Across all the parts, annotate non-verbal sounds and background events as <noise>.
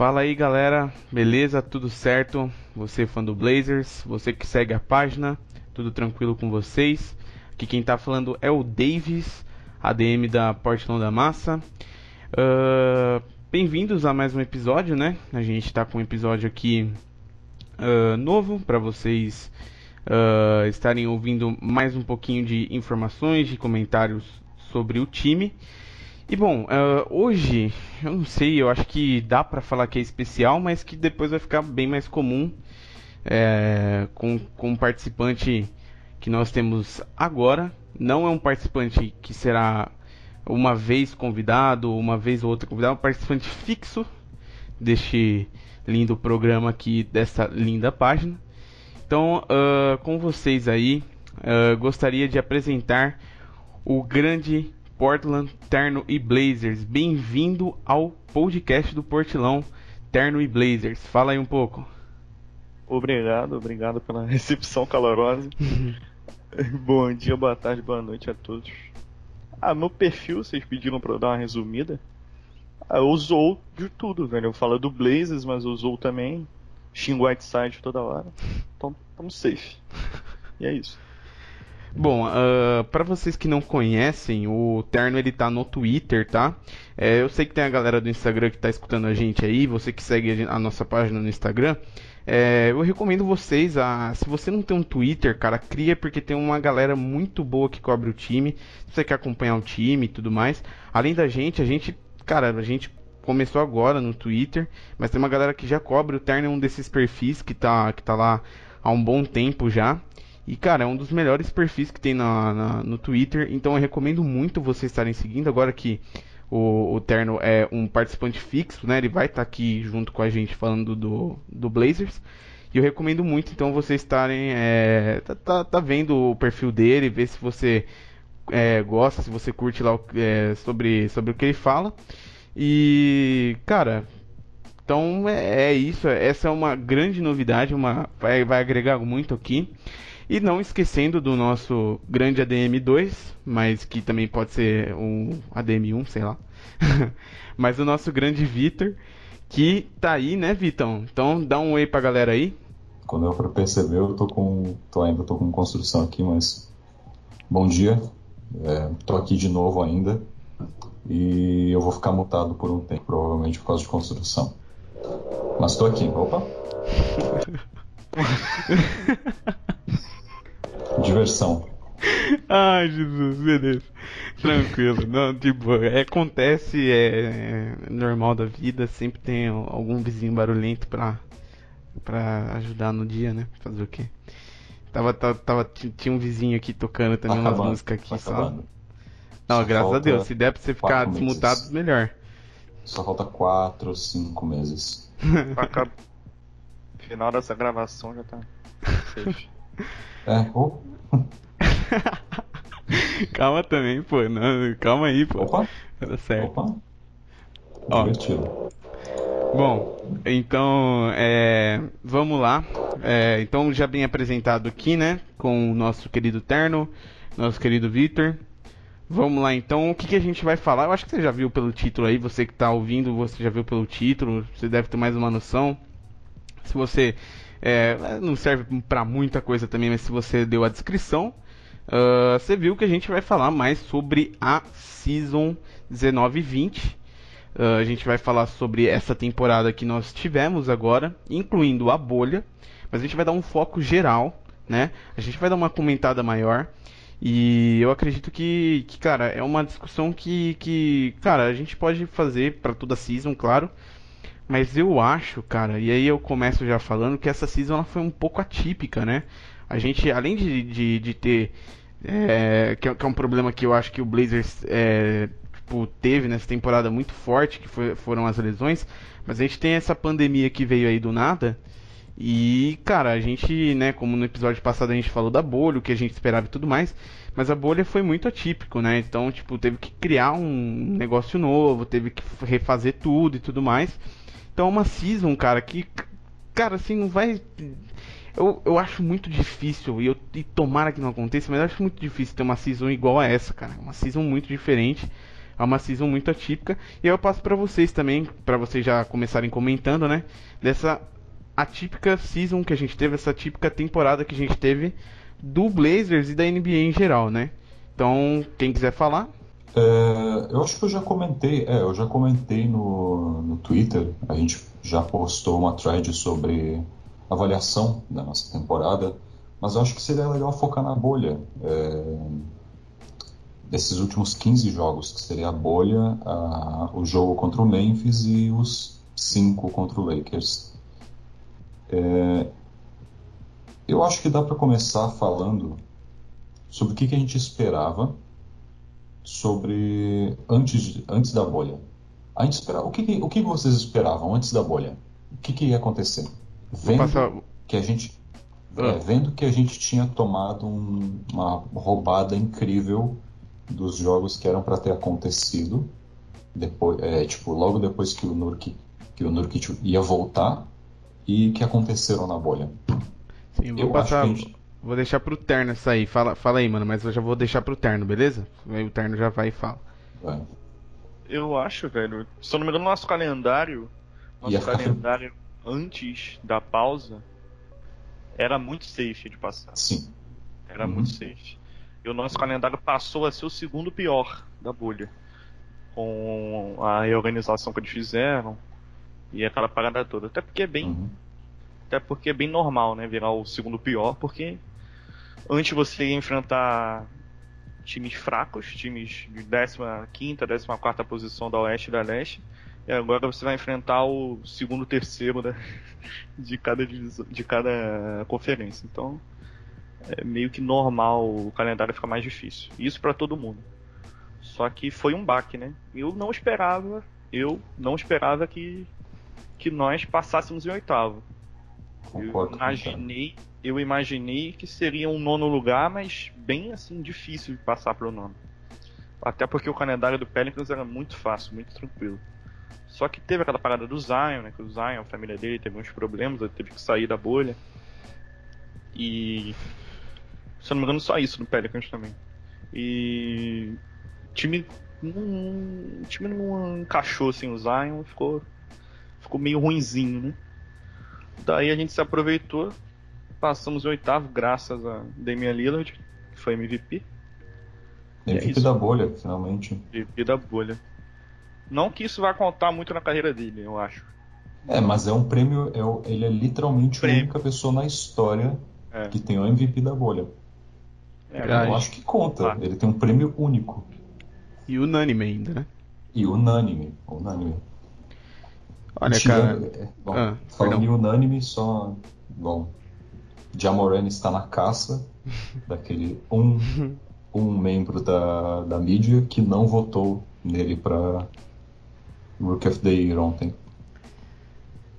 Fala aí galera, beleza? Tudo certo? Você fã do Blazers, você que segue a página, tudo tranquilo com vocês? Aqui quem tá falando é o Davis, ADM da Portland da Massa. Uh, Bem-vindos a mais um episódio, né? A gente tá com um episódio aqui uh, novo para vocês uh, estarem ouvindo mais um pouquinho de informações, de comentários sobre o time. E bom, uh, hoje, eu não sei, eu acho que dá para falar que é especial, mas que depois vai ficar bem mais comum é, com, com um participante que nós temos agora. Não é um participante que será uma vez convidado, uma vez ou outra convidado, um participante fixo deste lindo programa aqui, dessa linda página. Então, uh, com vocês aí, uh, gostaria de apresentar o grande Portland Terno e Blazers. Bem-vindo ao podcast do Portilão Terno e Blazers. Fala aí um pouco. Obrigado, obrigado pela <laughs> recepção calorosa. <laughs> Bom dia, boa tarde, boa noite a todos. Ah, meu perfil, vocês pediram pra eu dar uma resumida. Ah, eu usou de tudo, velho. Eu falo do Blazers, mas usou também. Xingo Whiteside toda hora. <laughs> Então, estamos safe. E é isso. Bom, uh, para vocês que não conhecem, o Terno ele tá no Twitter, tá? É, eu sei que tem a galera do Instagram que tá escutando a gente aí, você que segue a nossa página no Instagram. É, eu recomendo vocês a. Se você não tem um Twitter, cara, cria porque tem uma galera muito boa que cobre o time. Se você quer acompanhar o time e tudo mais. Além da gente, a gente. Cara, a gente começou agora no Twitter, mas tem uma galera que já cobre o Terno é um desses perfis que tá, que tá lá há um bom tempo já. E, cara, é um dos melhores perfis que tem na, na, no Twitter. Então eu recomendo muito vocês estarem seguindo. Agora que o, o Terno é um participante fixo, né? Ele vai estar tá aqui junto com a gente falando do, do Blazers. E eu recomendo muito, então, vocês estarem. É, tá, tá, tá, vendo o perfil dele, ver se você é, gosta, se você curte lá é, sobre, sobre o que ele fala. E, cara, então é, é, isso. Essa é uma grande novidade, uma, vai, vai agregar muito aqui. E não esquecendo do nosso grande ADM2, mas que também pode ser um ADM1, sei lá. <laughs> mas o nosso grande Vitor, que tá aí, né, Vitão? Então dá um oi pra galera aí. Quando eu perceber, eu tô com. Tô, ainda tô com construção aqui, mas. Bom dia. É, tô aqui de novo ainda. E eu vou ficar mutado por um tempo, provavelmente por causa de construção. Mas tô aqui, opa! <laughs> Diversão. Ai, Jesus, beleza. Tranquilo. Não, tipo, é, acontece, é, é, normal da vida, sempre tem algum vizinho barulhento pra, pra ajudar no dia, né? Fazer o quê? Tava, tava, tava tinha um vizinho aqui tocando também tá umas músicas aqui tá só. Acabando. Não, só graças a Deus, se der pra você ficar desmutado, meses. melhor. Só falta 4, 5 meses. <laughs> Final dessa gravação já tá. <laughs> É, oh. <laughs> calma também, pô. Não, calma aí, pô. Opa. Tá certo. Opa. Ó. Divertido. Bom, então é, vamos lá. É, então já bem apresentado aqui, né? Com o nosso querido Terno, nosso querido Victor. Vamos lá então, o que, que a gente vai falar? Eu acho que você já viu pelo título aí, você que está ouvindo, você já viu pelo título, você deve ter mais uma noção. Se você é, não serve para muita coisa também, mas se você deu a descrição, uh, você viu que a gente vai falar mais sobre a Season 19-20. Uh, a gente vai falar sobre essa temporada que nós tivemos agora, incluindo a bolha, mas a gente vai dar um foco geral, né? A gente vai dar uma comentada maior. E eu acredito que, que cara, é uma discussão que, que cara, a gente pode fazer para toda a season, claro. Mas eu acho, cara, e aí eu começo já falando que essa season ela foi um pouco atípica, né? A gente, além de, de, de ter. É, que, é, que, é, um problema que eu acho que o Blazers é, tipo, teve nessa temporada muito forte, que foi, foram as lesões. Mas a gente tem essa pandemia que veio aí do nada. E, cara, a gente, né, como no episódio passado a gente falou da bolha, o que a gente esperava e tudo mais. Mas a bolha foi muito atípico, né? Então, tipo, teve que criar um negócio novo, teve que refazer tudo e tudo mais. Então é uma season, cara, que. Cara, assim, não vai. Eu, eu acho muito difícil, e, eu, e tomara que não aconteça, mas eu acho muito difícil ter uma season igual a essa, cara. Uma season muito diferente. É uma season muito atípica. E eu passo para vocês também, para vocês já começarem comentando, né? Dessa atípica season que a gente teve, essa típica temporada que a gente teve do Blazers e da NBA em geral, né? Então, quem quiser falar. É, eu acho que eu já comentei, é, eu já comentei no, no Twitter, a gente já postou uma thread sobre avaliação da nossa temporada, mas eu acho que seria legal focar na bolha. É, desses últimos 15 jogos, que seria a bolha, a, o jogo contra o Memphis e os 5 contra o Lakers. É, eu acho que dá para começar falando sobre o que, que, a gente esperava sobre antes, antes da bolha. A gente esperava, o, que, que o que vocês esperavam antes da bolha? O que, que ia acontecer? Vendo passar... que a gente ah. é, vendo que a gente tinha tomado um, uma roubada incrível dos jogos que eram para ter acontecido depois, é, tipo, logo depois que o Nurkic, que o Nurkic ia voltar e que aconteceram na bolha. Sim, vou eu passar, gente... vou deixar pro Terno isso aí. Fala, fala aí, mano, mas eu já vou deixar pro Terno, beleza? Aí o Terno já vai e fala. É. Eu acho, velho, se eu não me engano, nosso calendário, nosso ia calendário antes da pausa era muito safe de passar. Sim. Era uhum. muito safe. E o nosso calendário passou a ser o segundo pior da bolha. Com a reorganização que eles fizeram e aquela parada toda. Até porque é bem. Uhum. Até porque é bem normal, né? Virar o segundo pior, porque antes você ia enfrentar times fracos, times de 15, 14 posição da Oeste e da Leste. E agora você vai enfrentar o segundo, terceiro da, <laughs> de, cada, de cada conferência. Então, é meio que normal o calendário ficar mais difícil. Isso para todo mundo. Só que foi um baque, né? Eu não esperava, eu não esperava que que nós passássemos em oitavo. Concordo, eu imaginei, eu imaginei que seria um nono lugar, mas bem assim difícil de passar para o nono. Até porque o calendário do Pelicans era muito fácil, muito tranquilo. Só que teve aquela parada do Zion, né? Que o Zion, a família dele, teve uns problemas, ele teve que sair da bolha. E se eu não me engano, só isso no Pelicans também. E. O time. o time não encaixou assim o Zion, ficou. Ficou meio ruinzinho, né? Daí a gente se aproveitou, passamos o oitavo, graças a Damian Lillard, que foi MVP. MVP é da bolha, finalmente. MVP da bolha. Não que isso vá contar muito na carreira dele, eu acho. É, mas é um prêmio, é, ele é literalmente prêmio. a única pessoa na história é. que tem o MVP da bolha. É, eu acho que conta. Ah. Ele tem um prêmio único. E unânime ainda, né? E unânime. Unânime. Olha, cara. É, bom, ah, falando em unânime, só. Bom. Jamoran está na caça daquele um, um membro da, da mídia que não votou nele para Rook of the Year ontem.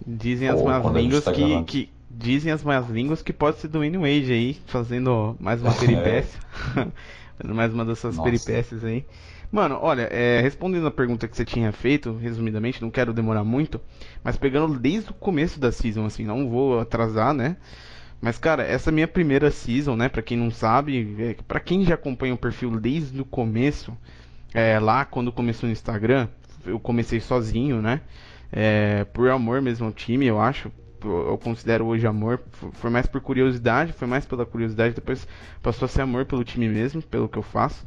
Dizem as más línguas tá que, que, Dizem as más línguas que pode ser do Wayne Wade aí, fazendo mais uma <laughs> peripécia. fazendo <laughs> mais uma dessas Nossa. peripécias aí. Mano, olha, é, respondendo a pergunta que você tinha feito, resumidamente, não quero demorar muito, mas pegando desde o começo da season, assim, não vou atrasar, né? Mas, cara, essa minha primeira season, né, pra quem não sabe, é, pra quem já acompanha o perfil desde o começo, é, lá quando começou no Instagram, eu comecei sozinho, né? É, por amor mesmo ao time, eu acho eu considero hoje amor, foi mais por curiosidade, foi mais pela curiosidade, depois passou a ser amor pelo time mesmo, pelo que eu faço.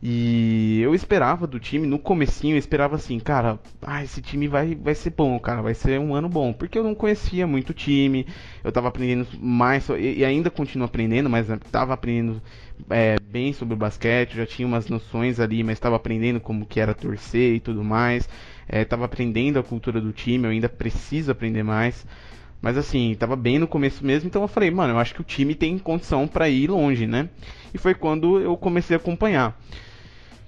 E eu esperava do time, no comecinho, eu esperava assim, cara, ah, esse time vai, vai ser bom, cara, vai ser um ano bom. Porque eu não conhecia muito o time, eu tava aprendendo mais, e ainda continuo aprendendo, mas tava aprendendo é, bem sobre o basquete, já tinha umas noções ali, mas tava aprendendo como que era torcer e tudo mais. É, tava aprendendo a cultura do time, eu ainda preciso aprender mais. Mas assim, tava bem no começo mesmo, então eu falei, mano, eu acho que o time tem condição para ir longe, né? E foi quando eu comecei a acompanhar.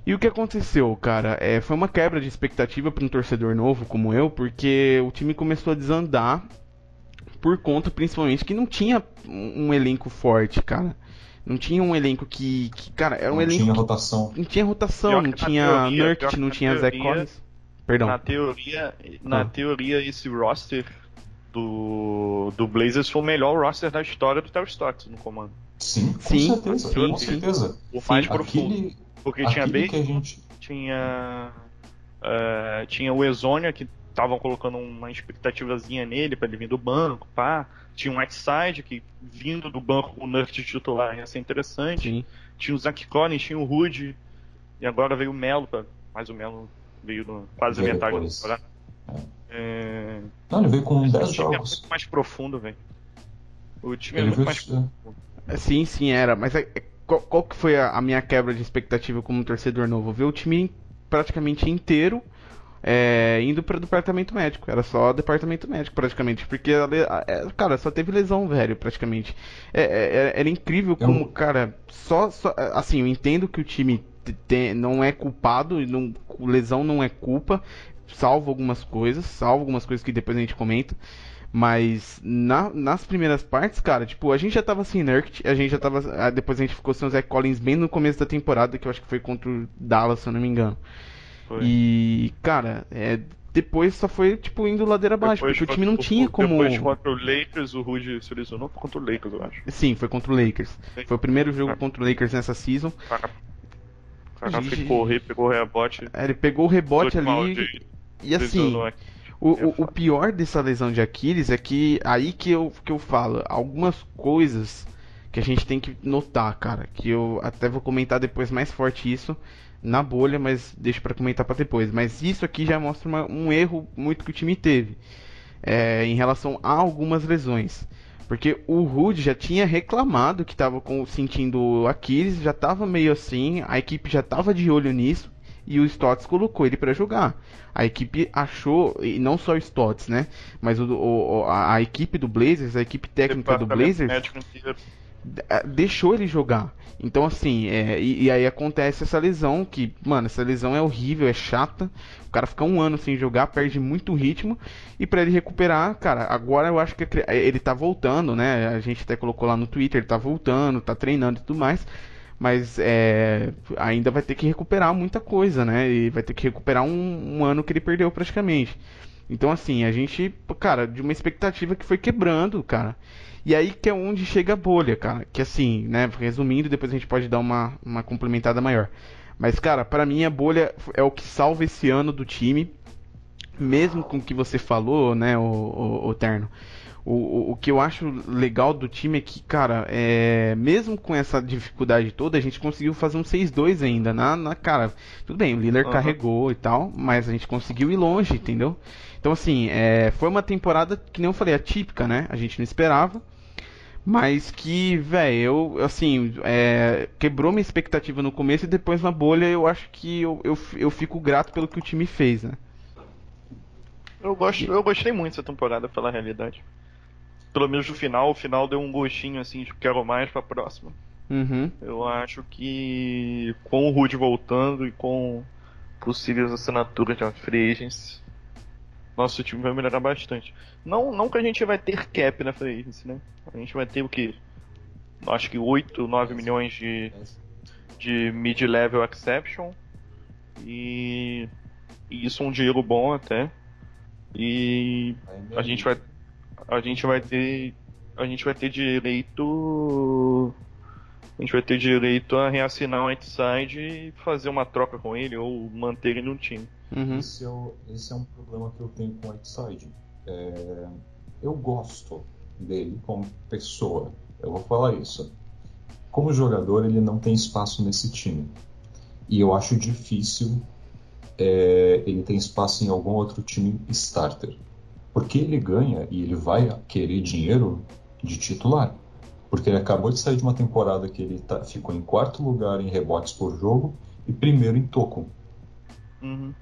E o que aconteceu, cara? É, foi uma quebra de expectativa para um torcedor novo como eu, porque o time começou a desandar por conta, principalmente, que não tinha um elenco forte, cara. Não tinha um elenco que. que cara, era um não elenco. Tinha rotação. Não tinha rotação, não tinha Nurkic, não tinha Zé Collins. Perdão. Na teoria, na ah. teoria, esse roster do, do Blazers foi o melhor roster da história do Terry Stotts no comando. Sim, com sim, certeza, sim, com certeza. O mais profundo. Aquele, porque tinha bem. Gente, tinha. Uh, tinha o Exônia, que estavam colocando uma expectativazinha nele para ele vir do banco, pá. Tinha o Whiteside, que vindo do banco com o Nurt titular ia ser interessante. Sim. Tinha o Zach Collins, tinha o Rude. E agora veio o Melo, pra... mas o Melo veio no, quase veio metade depois. da temporada. É... Não, ele veio com 10 jogos. O time é muito mais profundo, velho. O time é ele é muito mais profundo. Sim, sim, era. Mas é, é, qual, qual, que foi a, a, minha quebra de expectativa como torcedor novo? Ver o time praticamente inteiro é, indo para o departamento médico. Era só departamento médico, praticamente. Porque, é, cara, só teve lesão, velho, praticamente. É, é, era incrível como, cara, só, só. Assim, eu entendo que o time tem, não é culpado, não, lesão não é culpa, salvo algumas coisas, salvo algumas coisas que depois a gente comenta. Mas na, nas primeiras partes, cara, tipo, a gente já tava sem Nurkic, a gente já tava. Ah, depois a gente ficou sem o Zach Collins bem no começo da temporada, que eu acho que foi contra o Dallas, se eu não me engano. Foi. E, cara, é, depois só foi, tipo, indo ladeira abaixo, porque o time não tinha como. Depois contra o Lakers, o Rudy se lesionou foi contra o Lakers, eu acho. Sim, foi contra o Lakers. Sim. Foi o primeiro jogo contra o Lakers nessa season. Cara, cara gente... correr, pegou o rebote. É, ele pegou o rebote ali. De... E assim. O, o, o, pior dessa lesão de Aquiles é que aí que eu, que eu falo, algumas coisas que a gente tem que notar, cara, que eu até vou comentar depois mais forte isso na bolha, mas deixo para comentar para depois. Mas isso aqui já mostra uma, um erro muito que o time teve é, em relação a algumas lesões. Porque o Rude já tinha reclamado que estava sentindo Aquiles, já estava meio assim, a equipe já estava de olho nisso e o Stotts colocou ele para jogar. A equipe achou, e não só o Stotts, né? Mas o, o, a, a, equipe do Blazers, a equipe técnica do Blazers, deixou ele jogar. Então, assim, é, e, e, aí acontece essa lesão, que, mano, essa lesão é horrível, é chata. O cara fica um ano sem jogar, perde muito ritmo. E para ele recuperar, cara, agora eu acho que ele tá voltando, né? A gente até colocou lá no Twitter, ele tá voltando, tá treinando e tudo mais mas é, ainda vai ter que recuperar muita coisa, né? E vai ter que recuperar um, um, ano que ele perdeu praticamente. Então, assim, a gente, cara, de uma expectativa que foi quebrando, cara. E aí que é onde chega a bolha, cara. Que assim, né? Resumindo, depois a gente pode dar uma, uma complementada maior. Mas, cara, para mim a bolha é o que salva esse ano do time. Mesmo com o que você falou, né, o, o, o Terno. O, o, que eu acho legal do time é que, cara, é, mesmo com essa dificuldade toda, a gente conseguiu fazer um 6-2 ainda. Na, na, cara, tudo bem, o Lillard uhum. carregou e tal, mas a gente conseguiu ir longe, entendeu? Então, assim, é, foi uma temporada que nem eu falei, atípica, né? A gente não esperava. Mas que, velho, eu, assim, é, quebrou minha expectativa no começo e depois na bolha eu acho que eu, eu, eu fico grato pelo que o time fez, né? Eu, gosto, eu gostei muito dessa temporada, pela realidade pelo menos no final, o final deu um gostinho assim de quero mais pra próxima. Uhum. Eu acho que com o Rude voltando e com possíveis assinaturas de free agents, nosso time vai melhorar bastante. Não, não que a gente vai ter cap na free agency, né? A gente vai ter o que? Acho que 8, 9 milhões de, de mid-level exception. E, e isso é um dinheiro bom até. E a gente vai a gente vai ter a gente vai ter direito a gente vai ter direito a reassinar o Whiteside e fazer uma troca com ele ou manter ele no time. Uhum. Esse, é o, esse, é um problema que eu tenho com o Whiteside. É, eu gosto dele como pessoa. Eu vou falar isso. Como jogador, ele não tem espaço nesse time. E eu acho difícil é, ele ter espaço em algum outro time starter. Porque ele ganha e ele vai querer dinheiro de titular. Porque ele acabou de sair de uma temporada que ele tá, ficou em quarto lugar em rebotes por jogo e primeiro em toco. Uhum.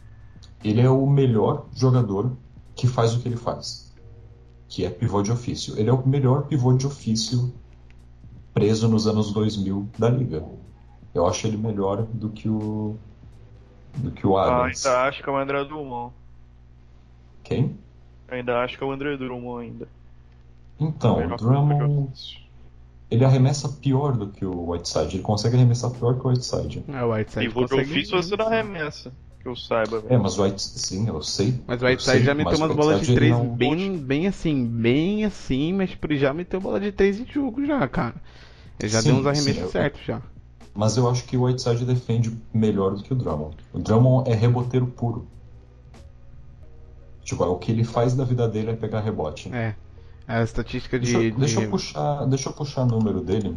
Ele é o melhor jogador que faz o que ele faz, que é pivô de ofício. Ele é o melhor pivô de ofício preso nos anos 2000 da liga. Eu acho ele melhor do que o do que o ah, Adams. Ah, ainda acho que é o André Drummond. Quem? Ainda acho que é o André Drummond ainda. Então, o Drummond. Ele arremessa pior do que o Whiteside. Ele consegue arremessar pior que o Whiteside. É, o Whiteside e consegue... difícil você não arremessa. Que eu saiba. É, mas o Whiteside, sim, eu sei. Mas o Whiteside já meteu umas bolas de 3 não... bem, bem assim, bem assim, mas tipo, ele já meteu bola de 3 em jogo já, cara. Ele já sim, deu uns arremessos sim, certos já. Mas eu acho que o Whiteside defende melhor do que o Drummond. O Drummond é reboteiro puro. Tipo, o que ele faz da vida dele é pegar rebote. É. A estatística de. Deixa, eu- deixa de- eu puxar, deixa eu puxar o número dele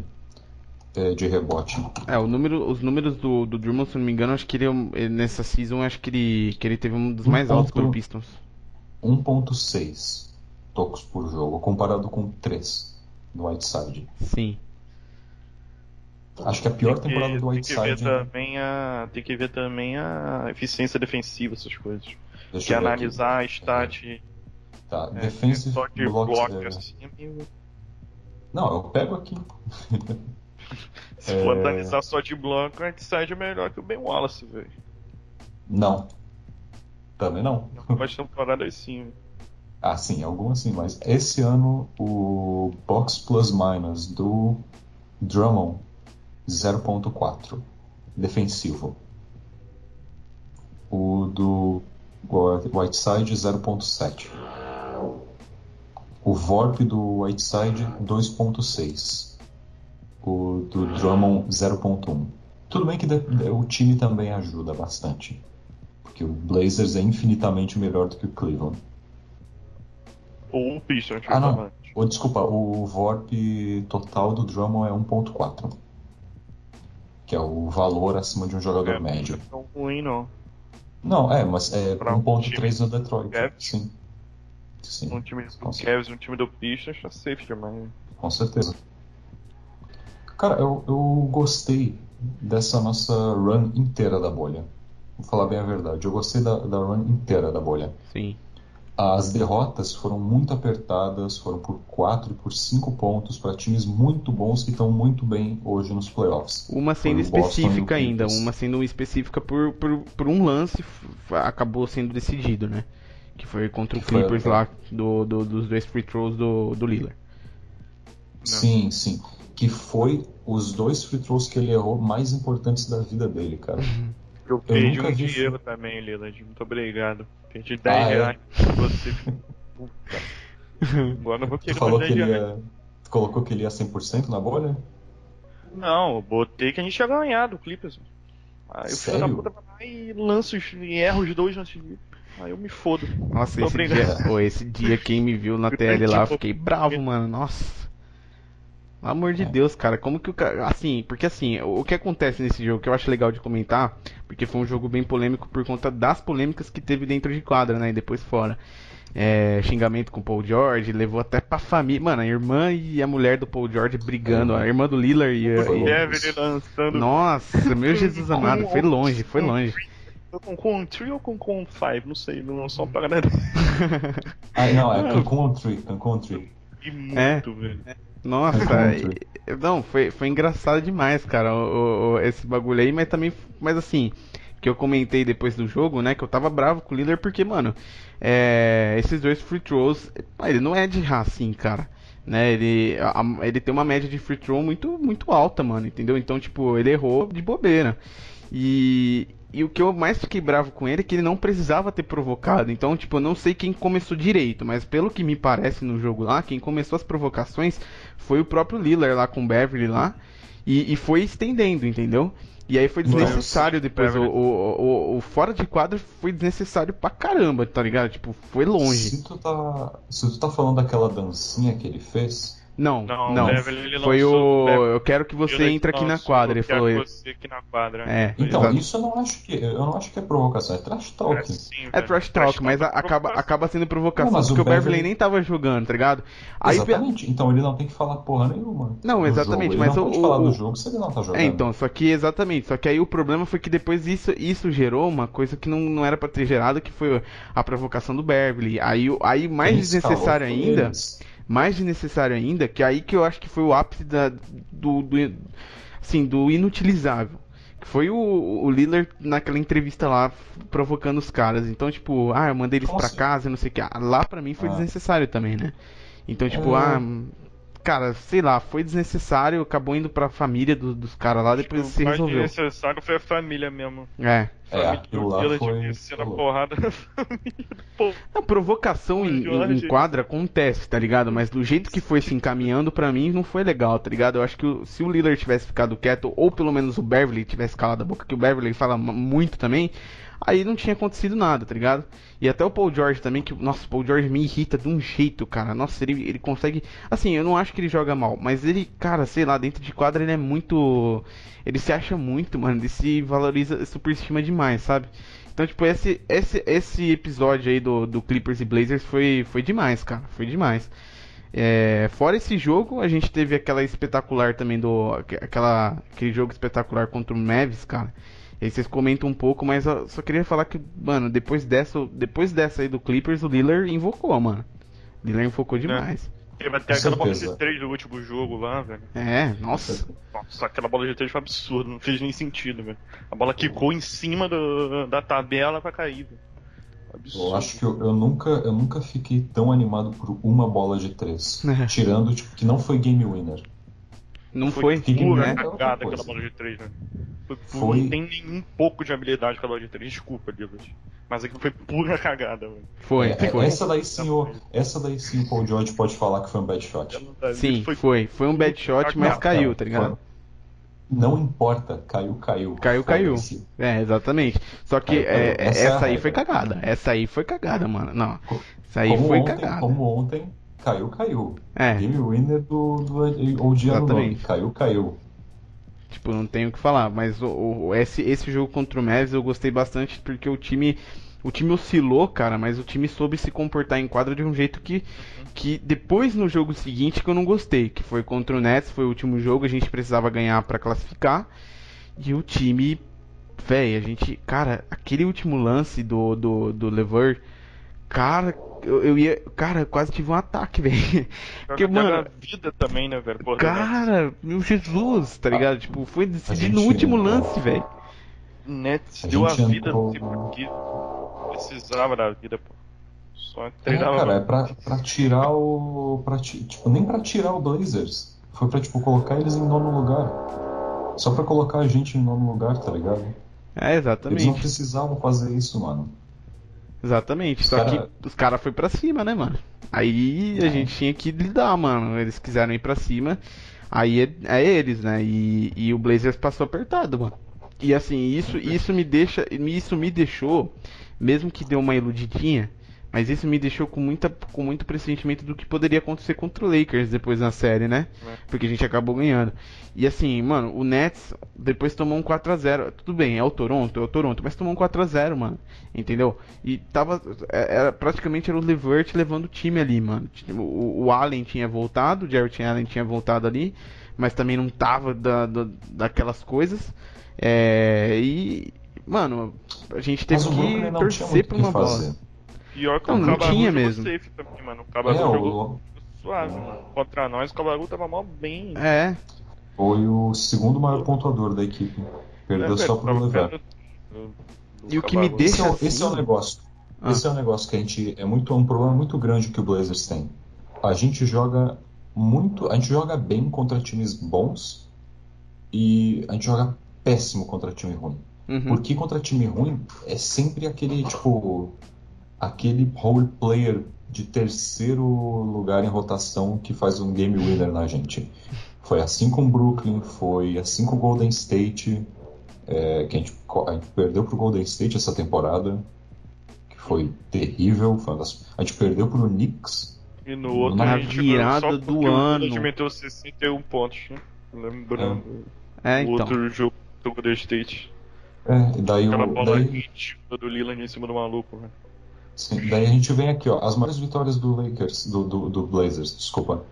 é, de rebote. É, o número, os números do, do Drummond, se não me engano, acho que ele, é ele- nessa season, acho que ele, que ele teve um dos Um mais altos ponto. pelo Pistons. 1.6 tocos por jogo, comparado com 3 do Whiteside. Sim. Acho que a pior que- temporada do Tem que ver Whiteside. também a, tem que ver também a eficiência defensiva, essas coisas. Deixa Que ver aqui. analisar a stat Tá, é, defensive só de blocks. bloco é, assim, Não, eu pego aqui. <laughs> Se for É. analisar só de bloco, a Whiteside é melhor que o Ben Wallace, velho. Não. Também não. Algumas temporadas sim. Ah, sim, algumas sim, mas esse ano o box plus minus do Drummond 0.4 defensivo. O do Whiteside 0.7. O VORP do Whiteside 2.6. O do Drummond 0.1. Tudo bem que o time também ajuda bastante. Porque o Blazers é infinitamente melhor do que o Cleveland. Ou o Pistons, Ah, não. Ou, desculpa, o VORP total do Drummond é 1.4. Que é o valor acima de um jogador É, médio. Não é tão ruim, não. Não, é, mas é Pra um 1.3 no Detroit. Cavs. Sim. Sim, Um time do Cavs e um time do Pistons tá safe demais. com certeza. Cara, eu, eu gostei dessa nossa run inteira da bolha. Vou falar bem a verdade. Eu gostei da, da run inteira da bolha. Sim. As derrotas foram muito apertadas, foram por 4 e por 5 pontos para times muito bons que estão muito bem hoje nos playoffs. Uma sendo específica ainda, Clippers. uma sendo específica por, por, por um lance acabou sendo decidido, né? Que foi contra o Que foi- Clippers lá do, do- dos dois free throws do, do Lillard. Sim, sim. Que foi os dois free throws que ele errou mais importantes da vida dele, cara. Eu perdi nunca um vi dinheiro isso. também, Lillard. Muito obrigado. Perdi 10 Ah, é? reais pra você. Puta. <laughs> Agora eu vou Tu querer falou mais que 10 ele ia. Tu colocou que ele ia 100% na bolha? Não, eu botei que a gente ia ganhar do Clippers. Aí o filho da Sério? puta vai lá e lança os, e erra os dois antes de. Aí eu me fodo. Nossa, esse dia, pô, esse dia quem me viu na TL lá, eu fiquei bravo, mano. Nossa. Pelo amor de É. Deus, cara, como que o cara. Assim, porque assim, o o que acontece nesse jogo que eu acho legal de comentar, porque foi um jogo bem polêmico por conta das polêmicas que teve dentro de quadra, né? E depois fora. É, xingamento com o Paul George, levou até pra família. Mano, a irmã e a mulher do Paul George brigando, a irmã do Lillard e. Foi e-. Kevin lançando. Nossa, meu Jesus amado, foi longe, foi longe. Com, com 3 ou com com 5, não sei, não lançou <laughs> uma parada Ah, não, é Cancun Tree, Cancun Tree. e muito, É. velho. Nossa, e- não, foi, foi engraçado demais, cara, o, o- esse bagulho aí, mas também, mas assim, que eu comentei depois do jogo, né, que eu tava bravo com o Lillard porque, mano, é, esses dois free throws, ah, ele não é de assim, cara, né, ele, a- ele tem uma média de free throw muito, muito alta, mano, entendeu? Então, tipo, ele errou de bobeira. E, e o que eu mais fiquei bravo com ele é que ele não precisava ter provocado. Então, tipo, eu não sei quem começou direito, mas pelo que me parece no jogo lá, quem começou as provocações foi o próprio Lillard lá com o Beverly lá. E, e foi estendendo, entendeu? E aí foi desnecessário depois. O, o, o, o fora de quadro foi desnecessário pra caramba, tá ligado? Tipo, foi longe. Se tu, tá, se tu tá falando daquela dancinha que ele fez, Não, Não, não. Beverly, Foi lançou- o. Beverly- Eu quero que você entre aqui na quadra. Ele eu quero falou. você aqui na quadra. É, Então, exato. isso eu não acho que eu não acho que é provocação, é trash talk. É, sim, É trash talk, mas a- acaba, acaba sendo provocação Não, mas porque o o Beverly Beverly nem tava jogando, tá ligado? Aí, Exatamente. Então ele não tem que falar porra nenhuma. Não, exatamente, jogo. Ele mas não o- pode falar o- do jogo se ele não tá jogando. É, então, só que exatamente, só que aí o problema foi que depois isso, isso gerou uma coisa que não, não era pra ter gerado, que foi a provocação do Beverly. Aí, aí mais escalou desnecessário ainda, eles. Mais desnecessário ainda, que aí que eu acho que foi o ápice da, do, do, assim, do inutilizável. Que foi o, o Lillard naquela entrevista lá provocando os caras. Então, tipo, ah, eu mandei eles Como pra casa, não sei o que. Ah, Lá pra mim foi Ah. desnecessário também, né? Então, tipo, É. ah, cara, sei lá, foi desnecessário, acabou indo pra família do- dos caras lá, depois Acho que se o mais resolveu. necessário foi a família mesmo. É, É, lá Lillard foi- a porrada na <laughs> família do povo. A provocação em, em, quadra acontece, tá ligado? Mas do jeito que foi se encaminhando, pra mim não foi legal, tá ligado? Eu acho que se o Lillard tivesse ficado quieto, ou pelo menos o Beverly tivesse calado a boca, que o Beverly fala muito também, aí não tinha acontecido nada, tá ligado? E até o Paul George também, que, nossa, o Paul George me irrita de um jeito, cara. Nossa, ele, ele consegue. Assim, eu não acho que ele joga mal, mas ele, cara, sei lá, dentro de quadra ele é muito. Ele se acha muito, mano. Ele se valoriza, superestima demais, sabe? Então, tipo, esse, esse, esse episódio aí do, do Clippers e Blazers foi, foi demais, cara. Foi demais. É, fora esse jogo, a gente teve aquela espetacular também do. Aquela, aquele jogo espetacular contra o Mavis, cara. E aí vocês comentam um pouco, mas eu só queria falar que, mano, depois dessa, depois dessa aí do Clippers, o Lillard invocou, mano. O Lillard invocou demais. Teve até aquela bola de 3 do último jogo lá, velho. É, nossa. Nossa, aquela bola de 3 foi absurdo, não fez nem sentido, velho. A bola quicou em cima do- da tabela pra cair, velho. Absurdo. Eu acho que eu, eu nunca, eu nunca fiquei tão animado por uma bola de três. <laughs> Tirando, tipo, que não foi game winner. Não foi, que- pura né? outra cagada aquela bola de 3, né? Foi, pura- Foi- Não tem nenhum pouco de habilidade aquela bola de 3. Desculpa, Lillard. Mas aquilo foi pura cagada, velho. Foi, É, foi. Essa daí sim, o, essa daí sim o Paul George pode falar que foi um bad shot. Sim, foi. Foi um bad shot, mas caiu, tá ligado? foi- Não importa, caiu, caiu. Caiu, caiu. É, exatamente. Só que Caiu, caiu. é, Essa é essa aí regra. foi cagada. Essa aí foi cagada, mano. Não. Essa aí Como foi ontem, cagada. como ontem, caiu, caiu. É, Game winner do, do Odiano Exatamente. Caiu, caiu. tipo, não tenho o que falar. Mas o, o- esse, esse jogo contra o Mavs eu gostei bastante porque o time. O time oscilou, cara, mas o time soube se comportar em quadra de um jeito que, que depois no jogo seguinte que eu não gostei, que foi contra o Nets, foi o último jogo, a gente precisava ganhar pra classificar. E o time, véi, a gente, cara, aquele último lance do do, do Lever, cara, eu, eu ia, cara, eu quase tive um ataque, <laughs> velho. Porque, mano, a vida também, né, velho? Porra, Cara, meu Jesus, tá ligado? Tipo, foi decidido no último lance, velho. Nets A deu a gente vida, não sei entrou- porquê. Precisava da vida, pô. Só É, treinava. cara, é pra, pra tirar o. Pra, ti- tipo, nem pra tirar o Blazers. Foi pra, tipo, colocar eles em nono lugar. Só pra colocar a gente em nono lugar, tá ligado? É, Eles não exatamente. precisavam fazer isso, mano. Exatamente. Só cara- que os caras foi pra cima, né, mano? Aí a É. gente tinha que lidar, mano. Eles quiseram ir pra cima. Aí é, é eles, né? E, e o Blazers passou apertado, mano. E assim, isso, isso me deixa. Isso me deixou, mesmo que deu uma iludidinha, mas isso me deixou com, muita, com muito pressentimento do que poderia acontecer contra o Lakers depois na série, né? É. Porque a gente acabou ganhando. E assim, mano, o Nets depois tomou um 4x0. Tudo bem, é o Toronto, é o Toronto, mas tomou um 4x0, mano. Entendeu? E tava. é- Era, praticamente era o Levert levando o time ali, mano. Tipo, O, o Allen tinha voltado, o Jarrett Allen tinha voltado ali, mas também não tava da, da- daquelas coisas. É, e. Mano, a gente teve que torcer pra uma bola. fazer. Pior que Não, o não Cabaru tinha jogou mesmo. safe também, mano. O É, Cabaru jogou o, suave, mano. Contra nós, o Cabaru tava mal bem. É, foi o segundo maior pontuador da equipe. Perdeu É, só pro Lever. E o que me deixa- Esse é, o- assim, esse é o negócio. Ah. Esse é um negócio que a gente. É muito é um problema muito grande que o Blazers tem. A gente joga muito. A gente joga bem contra times bons e a gente joga péssimo contra time ruim. uhum. Porque contra time ruim é sempre aquele, tipo. Aquele role player de terceiro lugar em rotação que faz um game winner na gente. Foi assim com o Brooklyn, foi assim com o Golden State, é, que a gente, a gente perdeu pro Golden State essa temporada, que foi terrível. foi das- a gente perdeu pro Knicks. E no outro Na a gente virada do o ano. Lillard meteu 61 pontos, né? Lembrando É, o então. outro jogo do Golden State. É, e daí, Aquela o, bola daí, ridícula do Lillard em cima do maluco, velho. Sim, daí a gente vem aqui, ó, as maiores vitórias do Lakers, do, do, do Blazers, desculpa.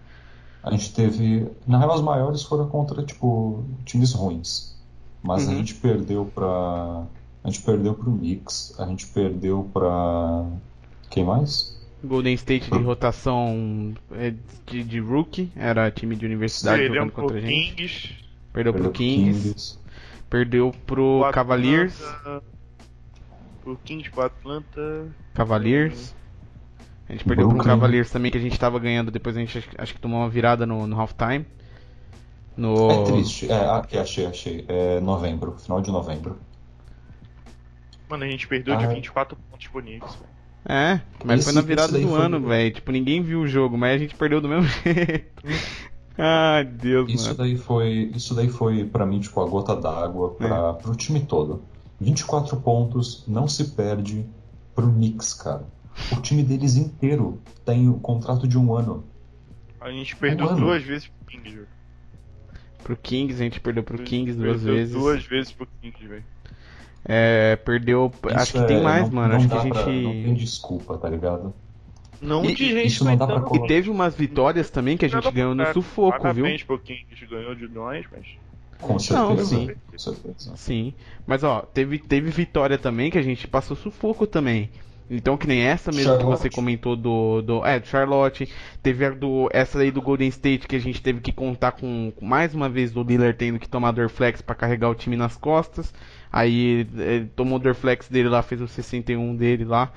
A gente teve. Na real, as maiores foram contra, tipo, times ruins. Mas a Uhum. gente perdeu pra. A gente perdeu pro Knicks, a gente perdeu pra. Quem mais? Golden State de rotação é, de, de rookie, era time de universidade Perdeu jogando pro contra a gente. Kings. Perdeu pro Perdeu pro Kings, perdeu pro pro Cavaliers, Atlanta, Pro Kings, pro Atlanta. Cavaliers. A gente perdeu pro Brooklyn. Cavaliers também que a gente tava ganhando, depois a gente acho, acho que tomou uma virada no, no halftime. No É triste. É, aqui, achei, achei. É novembro, final de novembro. Mano, a gente perdeu de 24 pontos pro Knicks, velho. É, mas Esse- foi na virada do foi- ano, velho. Tipo, ninguém viu o jogo, mas a gente perdeu do mesmo <laughs> jeito. Ai, Deus, Isso mano. daí foi, isso daí foi para mim tipo a gota d'água para pro time todo. 24 pontos, não se perde pro Knicks, cara. O time deles inteiro tem o contrato de um ano. A gente perdeu Um ano. duas vezes pro Kings, velho. Pro Kings, a gente perdeu pro Kings duas Perdeu vezes. Duas vezes pro Kings, velho. É, perdeu. acho Isso que tem é- mais, não- mano. não acho que a gente. pra- não tem desculpa, tá ligado? Não E- de gente isso não dá pra E teve umas vitórias também que a gente ganhou no sufoco, viu? Parabéns pro Kings, ganhou de nós, mas... Com Não, certeza. sim. Com certeza. Sim. Mas ó, teve, teve vitória também que a gente passou sufoco também. Então, que nem essa mesmo que Charlotte. você comentou do, do. É, do Charlotte. Teve a do, essa aí do Golden State que a gente teve que contar com, mais uma vez do Lillard tendo que tomar Dorflex pra carregar o time nas costas. Aí ele tomou o Dorflex dele lá, fez o 61 dele lá.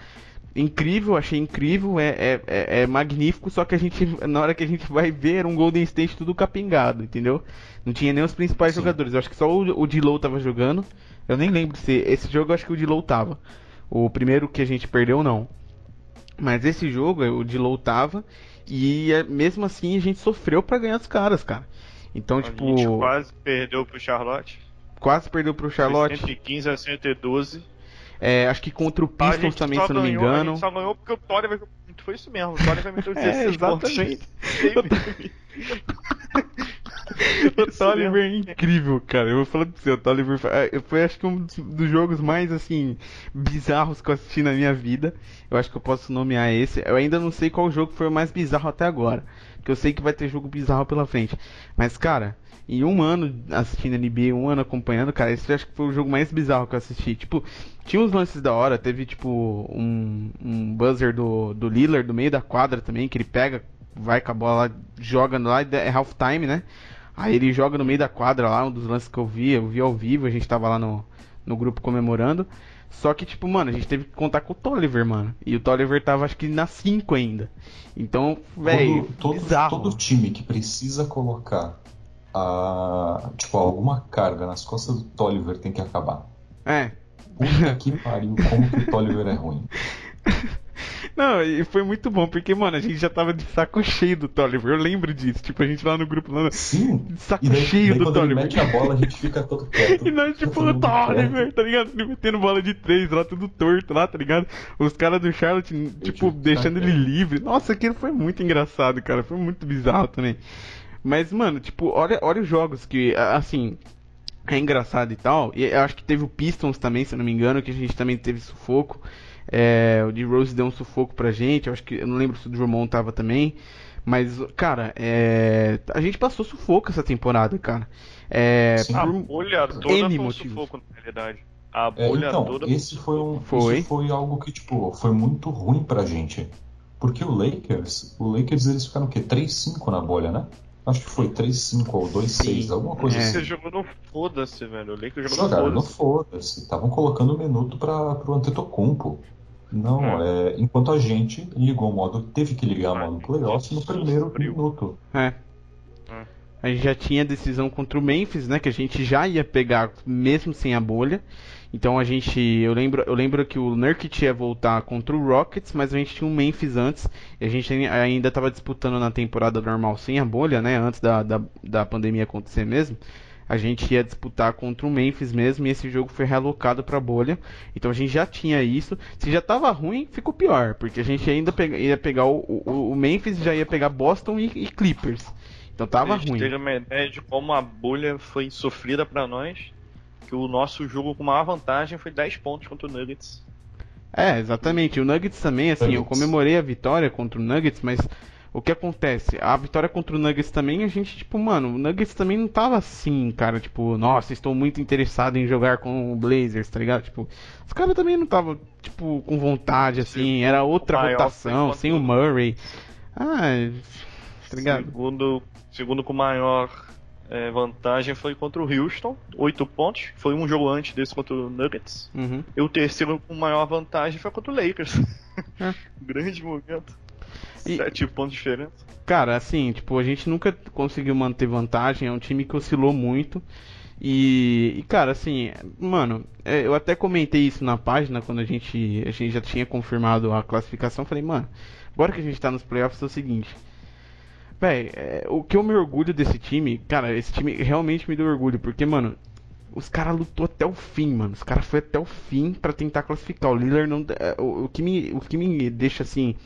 Incrível, achei incrível, é, é, é, é magnífico, só que a gente, na hora que a gente vai ver, era um Golden State tudo capengado, entendeu? Não tinha nem os principais Sim. jogadores. Eu acho que só o, o Dilow tava jogando. Eu nem lembro se esse jogo eu acho que o Dilow tava. O primeiro que a gente perdeu não. Mas esse jogo o Dilow tava e é, mesmo assim a gente sofreu pra ganhar os caras, cara. Então, A tipo, gente quase... quase perdeu pro Charlotte. perdeu pro Charlotte. 115 a 112. É, acho que contra o A Pistons também, se eu não me ganhou- A engano. gente só ganhou porque o Tolliver foi isso mesmo. O Tolliver meteu <laughs> É, 16 pontos. exatamente. <laughs> O Tolliver é incrível, cara. Eu vou falar pra você, o Tolliver foi, é, foi acho que um dos, dos jogos mais, assim, bizarros que eu assisti na minha vida. Eu acho que eu posso nomear esse. Eu ainda não sei qual jogo foi o mais bizarro até agora. Porque eu sei que vai ter jogo bizarro pela frente. Mas, cara, em um ano assistindo NBA, um ano acompanhando, cara, esse acho que foi o jogo mais bizarro que eu assisti. Tipo, tinha uns lances da hora, teve, tipo, um, um buzzer do, do Lillard do meio da quadra também, que ele pega, vai com a bola, joga lá, é half time, né? Aí ele joga no meio da quadra lá, um dos lances que eu vi, eu vi ao vivo, a gente tava lá no, no grupo comemorando. Só que, tipo, mano, a gente teve que contar com o Tolliver, mano. E o Tolliver tava, acho que na 5 ainda. Então, velho, todo, todo, bizarro. todo time que precisa colocar a, tipo, alguma carga nas costas do Tolliver tem que acabar. É. Puta que pariu, como que o Tolliver é ruim. <laughs> Não, e foi muito bom, porque, mano, a gente já tava de saco cheio do Tolliver. Eu lembro disso. Tipo, a gente lá no grupo, lá no Sim, de saco daí, cheio daí do quando ele Tolliver. mete a bola a gente fica todo quieto. <laughs> E nós, tipo, o Tolliver, tá ligado? Ele metendo bola de três lá, tudo torto lá, tá ligado? Os caras do Charlotte, tipo, deixando ele livre. Nossa, aquilo foi muito engraçado, cara. Foi muito bizarro também. Mas, mano, tipo, olha, olha os jogos que, assim, é engraçado e tal. E eu acho que teve o Pistons também, se eu não me engano, que a gente também teve sufoco. É, o de Rose deu um sufoco pra gente. Eu acho que eu não lembro se o Drummond tava também. Mas, cara, é, a gente passou sufoco essa temporada, cara. É, Sim. A bolha toda N foi um motivos. sufoco, na realidade. A É, bolha então, toda esse foi, um, Foi. isso foi algo que, tipo, foi muito ruim pra gente. Porque o Lakers, o Lakers eles ficaram o quê? 3-5 na bolha, né? Acho que foi 3-5 ou 2-6, Sim. alguma coisa É. Você assim. jogou no foda-se, velho. O Lakers jogou no Jogaram no foda-se. foda-se. Estavam colocando minuto para pro Antetokounmpo. Não, é, enquanto a gente ligou o modo, teve que ligar o modo playoff no primeiro Sofreu. minuto. É. Hum. A gente já tinha decisão contra o Memphis, né? Que a gente já ia pegar mesmo sem a bolha. Então a gente. Eu lembro, eu lembro que o Nurkic ia voltar contra o Rockets, mas a gente tinha o Memphis antes. E a gente ai- ainda estava disputando na temporada normal sem a bolha, né? Antes da, da, da pandemia acontecer mesmo. A gente ia disputar contra o Memphis mesmo. E esse jogo foi realocado pra bolha. Então a gente já tinha isso. Se já tava ruim, ficou pior. Porque a gente ainda pega- ia pegar o, o, o Memphis já ia pegar Boston e, e Clippers. Então tava a gente ruim. teve uma ideia de como a bolha foi sofrida pra nós. Que o nosso jogo com maior vantagem foi 10 pontos contra o Nuggets. É, exatamente. O Nuggets também, assim, eu Nuggets. comemorei a vitória contra o Nuggets, mas o que acontece? A vitória contra o Nuggets também, a gente, tipo, mano, o Nuggets também não tava assim, cara, tipo, nossa, estou muito interessado em jogar com o Blazers, tá ligado? Tipo, os caras também não tava, tipo, com vontade, assim, era outra maior rotação, sem o Murray. Ah, tá ligado? Segundo, segundo com maior é, vantagem foi contra o Houston, 8 pontos. Foi um jogo antes desse contra o Nuggets. Uhum. E o terceiro com maior vantagem foi contra o Lakers. É. <laughs> Grande momento. E- 7 pontos de diferença. Cara, assim, tipo, a gente nunca conseguiu manter vantagem, é um time que oscilou muito. E, e, cara, assim, mano, é, eu até comentei isso na página quando a gente, a gente já tinha confirmado a classificação. Falei, mano, agora que a gente tá nos playoffs é o seguinte. Véi, é, o que eu me orgulho desse time, cara, esse time realmente me deu orgulho, porque, mano, os caras lutou até o fim, mano. Os caras foi até o fim para tentar classificar. O Lillard não. É, o, o, que me, o que me deixa assim.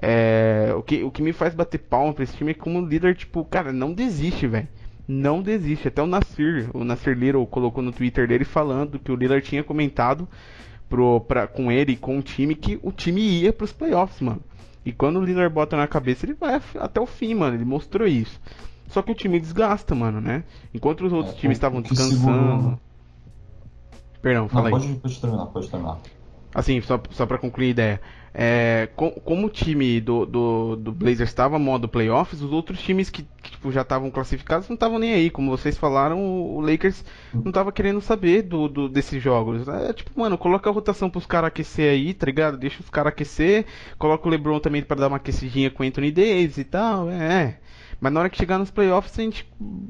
É, o, que, o que me faz bater palma pra esse time é como o Lillard, tipo, cara, não desiste, velho. Não desiste. Até o Nasir, o Nasir Little colocou no Twitter dele falando que o Lillard tinha comentado pro, pra, com ele e com o time que o time ia pros playoffs, mano. E quando o Lillard bota na cabeça, ele vai até o fim, mano. Ele mostrou isso. Só que o time desgasta, mano, né? Enquanto os outros é, times estavam descansando. Segura... Perdão, fala Não, aí. Pode, pode terminar, pode terminar. Assim, só, só pra concluir a ideia. É, com, como o time do, do, do Blazers estava modo playoffs, os outros times que, que tipo, já estavam classificados não estavam nem aí. Como vocês falaram, o, Lakers não estava querendo saber do, do, desses jogos. É tipo, mano, coloca a rotação pros caras aquecer aí, tá ligado? Deixa os caras aquecer. Coloca o LeBron também para dar uma aquecidinha com o Anthony Davis e tal. É. Mas na hora que chegar nos playoffs, a gente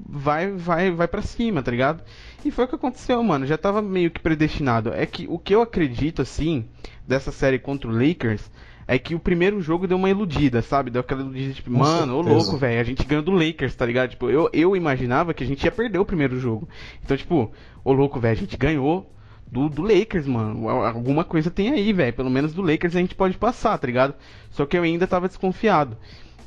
vai, vai, vai para cima, tá ligado? E foi o que aconteceu, mano. Já tava meio que predestinado. É que o que eu acredito, assim, dessa série contra o Lakers, é que o primeiro jogo deu uma iludida, sabe? Deu aquela iludida, tipo, Com mano, ô louco, velho, a gente ganhou do Lakers, tá ligado? Tipo, eu, eu imaginava que a gente ia perder o primeiro jogo. Então, tipo, ô louco, velho, a gente ganhou do, do Lakers, mano. Alguma coisa tem aí, velho. Pelo menos do Lakers a gente pode passar, tá ligado? Só que eu ainda tava desconfiado.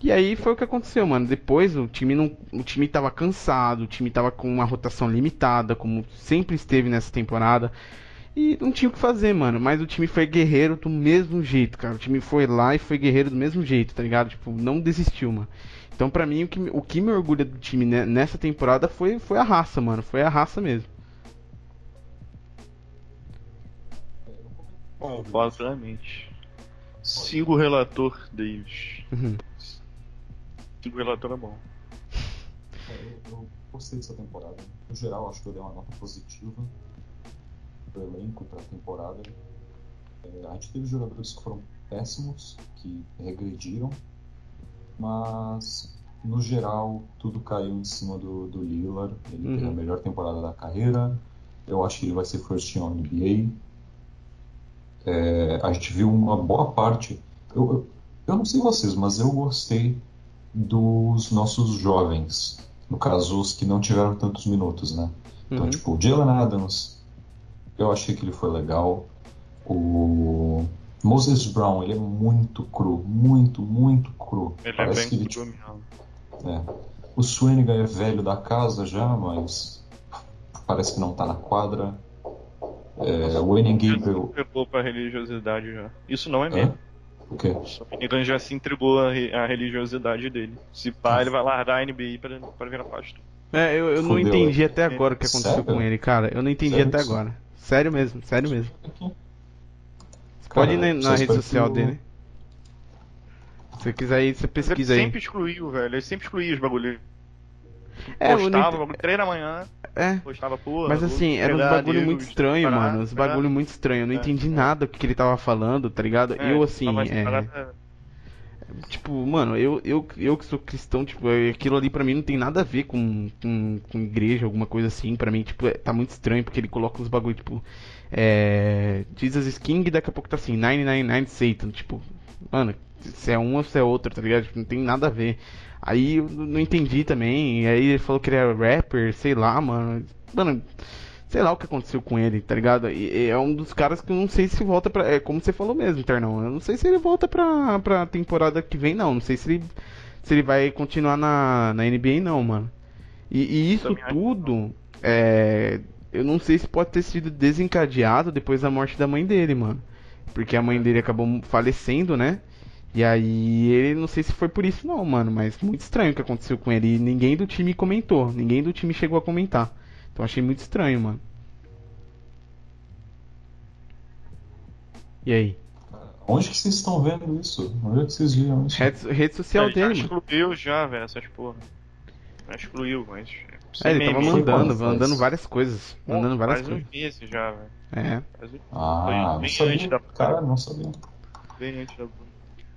E aí foi o que aconteceu, mano. Depois o time não, o time tava cansado, o time tava com uma rotação limitada, como sempre esteve nessa temporada. E não tinha o que fazer, mano. Mas o time foi guerreiro do mesmo jeito, cara. O time foi lá e foi guerreiro do mesmo jeito, tá ligado? Tipo, não desistiu, mano. Então, pra mim, o que, o que me orgulha do time nessa temporada foi, foi a raça, mano. Foi a raça mesmo. Bom, basicamente. Siga o relator, Davis. Uhum. O relator é bom. É, eu, eu, gostei dessa temporada. No geral, acho que eu dei uma nota positiva pro elenco, pra temporada. É, a gente teve jogadores que foram péssimos, que regrediram, mas no geral tudo caiu em cima do, do Lillard. Ele uhum. teve a uhum. melhor temporada da carreira. Eu acho que ele vai ser first team NBA. É, a gente viu uma boa parte. Eu, eu, eu não sei vocês, mas eu gostei dos nossos jovens. No caso, os que não tiveram tantos minutos, né? Então, uhum. tipo, o Jalen Adams, eu achei que ele foi legal. O Moses Brown, ele é muito cru, muito, muito cru. Ele é Parece é bem que ele, tipo, é. O Swanigan é velho da casa já, mas parece que não tá na quadra. É, o Enem Gabriel... Pegou pra religiosidade já. Isso não é mesmo. É? O quê? O já se entregou à, religiosidade dele. Se pá, ele vai largar a NBA pra, pra virar pastor. É, eu, eu não entendi até agora o que aconteceu sério? com ele, cara. Eu não entendi sério até agora. Sério mesmo, sério mesmo. Você pode ir na, na rede social dele. Se você quiser ir, você pesquisa ele aí. Ele sempre excluiu, velho. Ele sempre excluía os bagulhos. É, postava, bagulho, três da manhã. É. Postava, porra. Mas assim, era um bagulho muito estranho, parar, mano. Uns bagulho muito estranho. Eu não é, entendi é. nada do que ele tava falando, tá ligado? É, eu assim, é... Tipo, mano, eu, eu, eu que sou cristão, tipo, aquilo ali pra mim não tem nada a ver com, com, com igreja, alguma coisa assim. Pra mim, tipo, é, tá muito estranho, porque ele coloca uns bagulho, tipo, é. Jesus King e daqui a pouco tá assim, 999 Satan. Tipo, mano, se é um ou se é outro, tá ligado? Tipo, não tem nada a ver. Aí eu não entendi também. E aí ele falou que ele era rapper, sei lá, mano. Mano, sei lá o que aconteceu com ele, tá ligado? E, e é um dos caras que eu não sei se volta pra. É como você falou mesmo, Ternão. Eu não sei se ele volta pra, pra temporada que vem, não. Não sei se ele, se ele vai continuar na, na NBA, não, mano. E, e isso tudo. É, eu não sei se pode ter sido desencadeado depois da morte da mãe dele, mano. Porque a mãe dele acabou falecendo, né? E aí, ele não sei se foi por isso não, mano, mas muito estranho o que aconteceu com ele. E ninguém do time comentou, ninguém do time chegou a comentar. Então achei muito estranho, mano. E aí? Onde que vocês estão vendo isso? Onde é que vocês viram isso? Rede, rede social é, dele, já excluiu já, velho, essas porra. Já excluiu, mas... É, ele tava mandando, mandando várias coisas. Mandando várias faz coisas. Faz uns meses já, velho. É. Ah, não sabia. Cara, não sabia. Bem antes da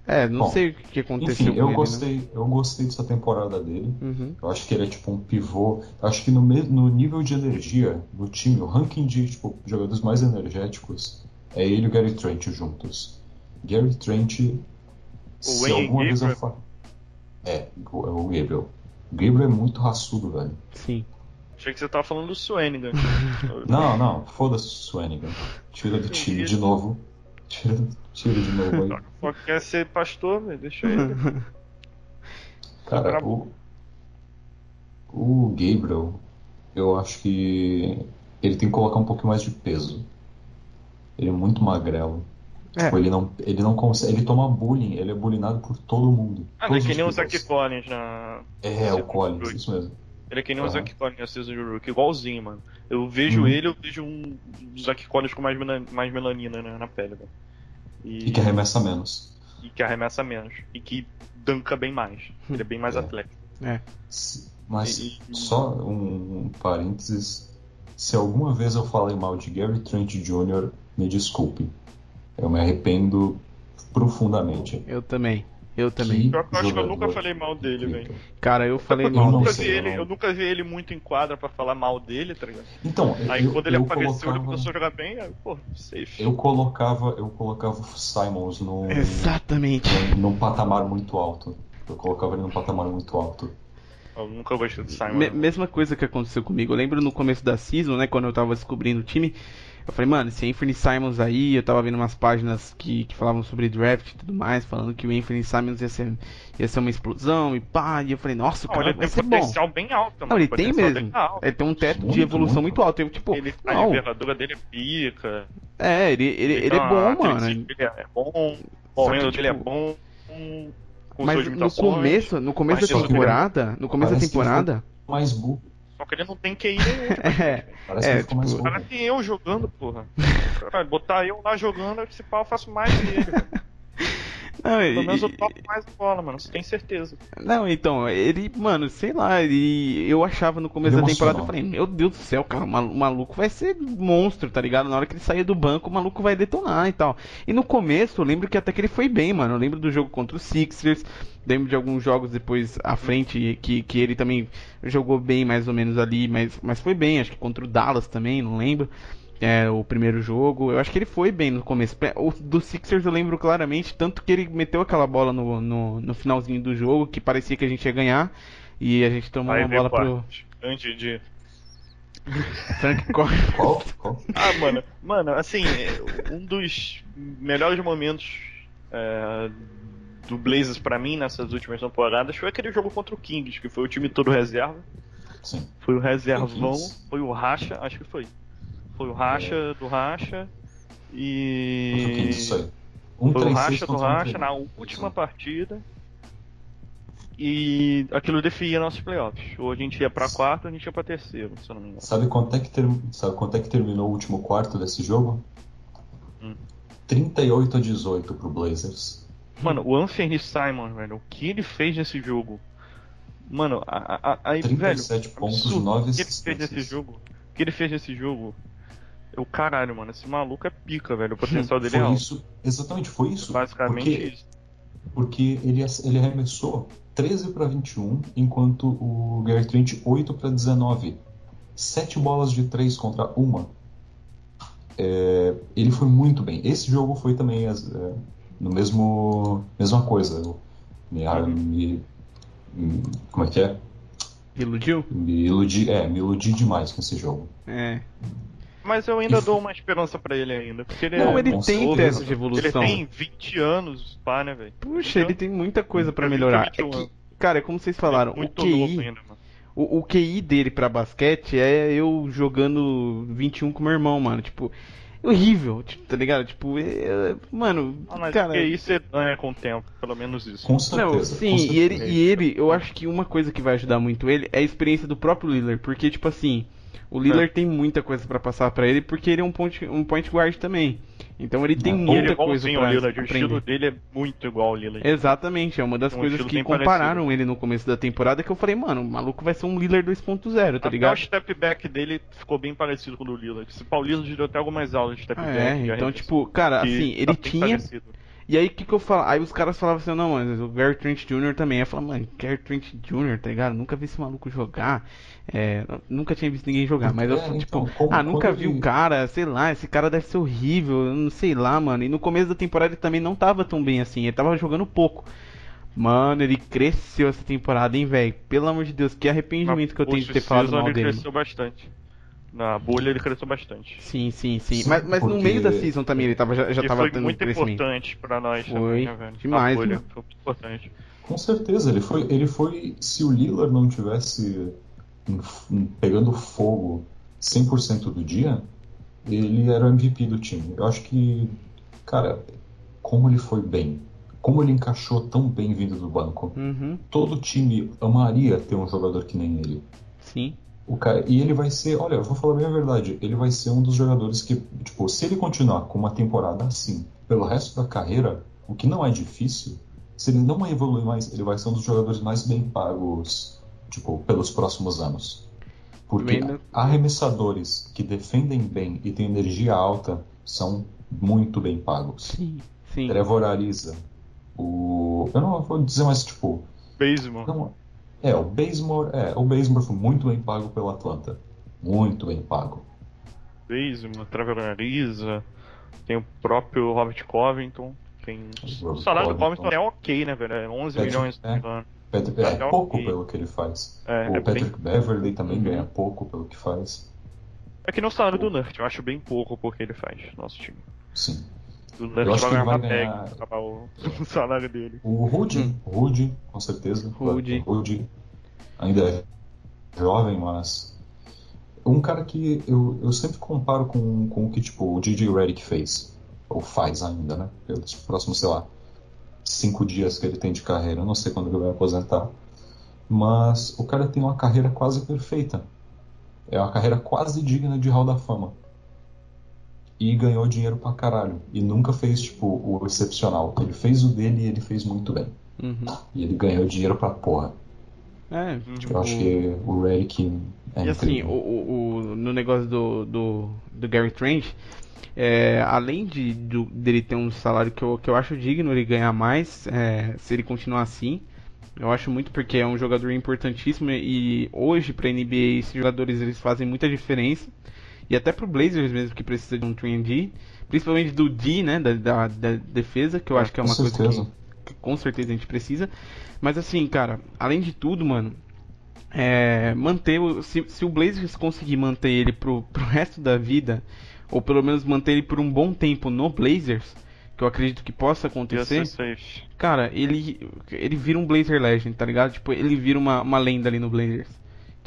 É, não Bom, sei o que aconteceu Enfim, com eu ele, né? gostei, eu gostei dessa temporada dele. Uhum. Eu acho que ele é tipo um pivô. Eu acho que no, me- no nível de energia do time, o ranking de tipo, jogadores mais energéticos é ele e o Gary Trent juntos. Gary Trent, se Wayne alguma vez eu Gabriel? falar. É, o, é o Gabriel. O Gabriel é muito raçudo, velho. Sim. Achei que você tava falando do Swanigan. <laughs> Não, não, foda-se o Swanigan. Tira do time de novo. Tira, tira de novo aí. Só quer ser pastor, velho. Deixa ele. <laughs> Cara, o, o Gabriel, eu acho que ele tem que colocar um pouquinho mais de peso. Ele é muito magrelo. É. Tipo, ele não, ele não consegue. Ele toma bullying, ele é bullyingado por todo mundo. Ah, ele é que nem o. Zack Collins na. É, o Collins, isso mesmo. Ele é que nem o Aham. Zack Collins na Season de Rook, igualzinho, mano. Eu vejo Uhum. ele, eu vejo um Zack Collins com mais, mais melanina na, na pele, velho. E que arremessa menos. e que arremessa menos. E que danca bem mais. Ele é bem mais É. atlético. Se- Mas E- e- só um, um parênteses. Se alguma vez eu falei mal de Gary Trent Jr., me desculpe. Eu me arrependo profundamente. Eu também. Eu também. Que eu acho que eu Jogador. nunca falei mal dele, velho. Cara, eu falei Eu Eu mal não nunca, dele. vi eu ele, eu nunca vi ele muito em quadra pra falar mal dele, tá ligado? Então, Aí eu, quando ele eu apareceu, colocava, ele começou a jogar bem, aí, pô, safe. eu colocava, eu colocava o Simons num, Exatamente. num patamar muito alto. Eu colocava ele num patamar muito alto. Eu nunca gostei do Simon. Me- mesma coisa que aconteceu comigo. Eu lembro no começo da season, né? Quando eu tava descobrindo o time. Eu falei, mano, esse Anthony Simons aí, eu tava vendo umas páginas que, que falavam sobre draft e tudo mais, falando que o Anthony Simons ia ser, ia ser uma explosão e pá, e eu falei, nossa, o Não, cara ele vai tem ser bom. potencial bem alto, mano. Não, ele tem mesmo. é. Ele tem um teto de Muito, evolução muito. muito alto. Eu, tipo, Ele, a envergadura dele é pica. é, ele, ele, ele é Então, bom, mano. dele é bom. O handle dele é tipo, bom. Com Mas no começo, no começo da temporada, no começo da temporada, Mais burro. Só que ele não tem QI nenhum. <laughs> tipo, é, Parece É, mais tipo, cara tem eu jogando, porra. <laughs> Botar eu lá jogando, esse pau eu faço mais que ele. <laughs> não, Pelo menos e- eu toco mais bola, mano. Você tem certeza. Não, então, ele, mano, sei lá, ele, eu achava no começo Ele da temporada, eu falei, meu Deus do céu, cara, o malu- o maluco vai ser monstro, tá ligado? Na hora que ele sair do banco, o maluco vai detonar e tal. E no começo, eu lembro que até que ele foi bem, mano. Eu lembro do jogo contra os Sixers, lembro de alguns jogos depois à frente que, que ele também jogou bem, mais ou menos ali, mas, mas foi bem, acho que contra o Dallas também, não lembro. É, o primeiro jogo, eu acho que ele foi bem no começo. O do Sixers eu lembro claramente, tanto que ele meteu aquela bola no, no, no finalzinho do jogo, que parecia que a gente ia ganhar, e a gente tomou Aí uma bola o pro. Antes de. <laughs> Frank Cor- Qual? Qual? Ah, mano, mano, assim, é, um dos melhores momentos é, do Blazers pra mim nessas últimas temporadas foi aquele jogo contra o Kings, que foi o time todo reserva. Sim. Foi o reservão, foi o Racha, acho que foi. Foi o Racha do Racha e. Um Foi o 3-6 Racha do Racha 3-1. na última partida. E aquilo definia nossos playoffs. Ou a gente ia pra quarto ou a gente ia pra terceiro, se eu não me engano. Sabe quanto, é que ter... Sabe quanto é que terminou o último quarto desse jogo? Hum. 38 a 18 pro Blazers. Mano, o Anthony Simon, velho, o que ele fez nesse jogo? Mano, a, a, a, aí, velho, 37 pontos, absurdo. 9 o que ele fez nesse jogo? O que ele fez nesse jogo? Eu, caralho, mano, esse maluco é pica, velho. O potencial dele é Foi alto. isso, exatamente, foi isso. Basicamente porque, isso. porque ele, ele arremessou 13 para 21, enquanto o Gary Trent 8 para 19. Sete bolas de 3 contra uma. É, ele foi muito bem. Esse jogo foi também é, no mesmo mesma coisa. Eu me, Uhum. me- me- como é que é? Iludiu? Me iludi, é, me iludi demais com esse jogo. É. Mas eu ainda dou uma esperança pra ele ainda. Porque ele Não, é. ele tem certeza. teste de Ele evolução. tem 20 anos, pá, né, velho? Puxa, ele tem muita coisa pra Ele melhorar. 21 É que, cara, é como vocês falaram, o Muito novo QI, ainda, mano. o, o QI dele pra basquete é eu jogando 21 com meu irmão, mano. Tipo, horrível, tipo, tá ligado? Tipo, é- mano, Ah, mas cara. isso você ganha com o tempo, pelo menos isso. Com certeza. Não, sim, com e ele, e ele, eu acho que uma coisa que vai ajudar muito ele é a experiência do próprio Lillard, porque, tipo assim, o Lillard tem muita coisa pra passar pra ele, porque ele é um point, um point guard também. Então ele tem Não, E muita ele é coisa pra ao Lillard, o estilo aprender. dele é muito igual ao Lillard. Exatamente, é uma das um coisas que compararam parecido. ele no começo da temporada que eu falei, mano, o maluco vai ser um Lillard 2.0, tá Até ligado? o step back dele ficou bem parecido com o do Lillard. Se o Lillard deu até algumas aulas de step back. É, então, arremesso, tipo, cara, assim, tá ele bem tinha. parecido. E aí, o que que eu falo? Aí os caras falavam assim, não, mas o Gary Trent Jr. também. Aí eu falava, mano, Gary Trent Jr., tá ligado? Nunca vi esse maluco jogar. É, nunca tinha visto ninguém jogar. Mas eu, É, tipo, então, como- ah, nunca vi o ele- cara, sei lá, esse cara deve ser horrível, eu não sei lá, mano. E no começo da temporada ele também não tava tão bem assim, ele tava jogando pouco. Mano, ele cresceu essa temporada, hein, velho? Pelo amor de Deus, que arrependimento que eu tenho de ter falado mal ele dele. cresceu bastante. Na bolha ele cresceu bastante. Sim, sim, sim. Mas mas no porque- meio da season também ele tava, já, já e tava foi tendo muito crescimento. importante pra nós Foi. também, né, velho? Demais, bolha, mano. foi muito importante. Com certeza, ele foi, ele foi. Se o Lillard não tivesse pegando fogo 100% do dia, ele era o MVP do time. Eu acho que, cara, como ele foi bem, como ele encaixou tão bem vindo do banco, Uhum, todo time amaria ter um jogador que nem ele. sim. O cara, e ele vai ser, olha, eu vou falar bem a verdade, ele vai ser um dos jogadores que, tipo, se ele continuar com uma temporada assim, pelo resto da carreira, o que não é difícil, se ele não evoluir mais, ele vai ser um dos jogadores mais bem pagos, tipo, pelos próximos anos. Porque arremessadores que defendem bem e têm energia alta são muito bem pagos. Sim, sim. Trevor Ariza, o... Eu não vou dizer mais, tipo, Baseball. não, é, o Bazemore, é, o Bazemore foi muito bem pago pelo Atlanta. Muito bem pago. Baseball, Trevor Ariza, tem o próprio Robert Covington. Tem... O Robert salário do Covington. Covington é ok, né, velho? É 11 É, milhões, não me é. Patrick- é, É pouco ok. pelo que ele faz. É, o é Patrick bem- Beverly também Uhum. ganha pouco pelo que faz. É que nem o salário do Nurt, eu acho bem pouco porque ele faz, nosso time. Sim. O acho vai que ele ganhar acabar o, <laughs> o salário dele. O Rudy, Hum. Rudy, com certeza. Rudy. O Rudy ainda é jovem, mas. Um cara que eu, eu sempre comparo com, com o que tipo, o DJ Redick fez. Ou faz ainda, né? Pelos próximos, sei lá, cinco dias que ele tem de carreira. Eu não sei quando ele vai aposentar. Mas o cara tem uma carreira quase perfeita. É uma carreira quase digna de Hall da Fama. E ganhou dinheiro pra caralho. E nunca fez, tipo, o excepcional. Ele fez o dele e ele fez muito bem. Uhum. E ele ganhou dinheiro pra porra. É, tipo. Eu acho que o Redick é E assim, o, o, o- no negócio do, do, do Gary Trent, é, além de do- dele ter um salário que eu, que eu acho digno ele ganhar mais, é, se ele continuar assim, eu acho muito porque é um jogador importantíssimo e hoje pra NBA esses jogadores eles fazem muita diferença. E até pro Blazers mesmo que precisa de um 3D, principalmente do D, né, da, da, da defesa, que eu acho que é com uma coisa que, que com certeza a gente precisa. Mas assim, cara, além de tudo, mano, é, manter o, se, se o Blazers conseguir manter ele pro, pro resto da vida, ou pelo menos manter ele por um bom tempo no Blazers, que eu acredito que possa acontecer, cara, ele ele vira um Blazer Legend, tá ligado? Tipo, ele vira uma, uma lenda ali no Blazers.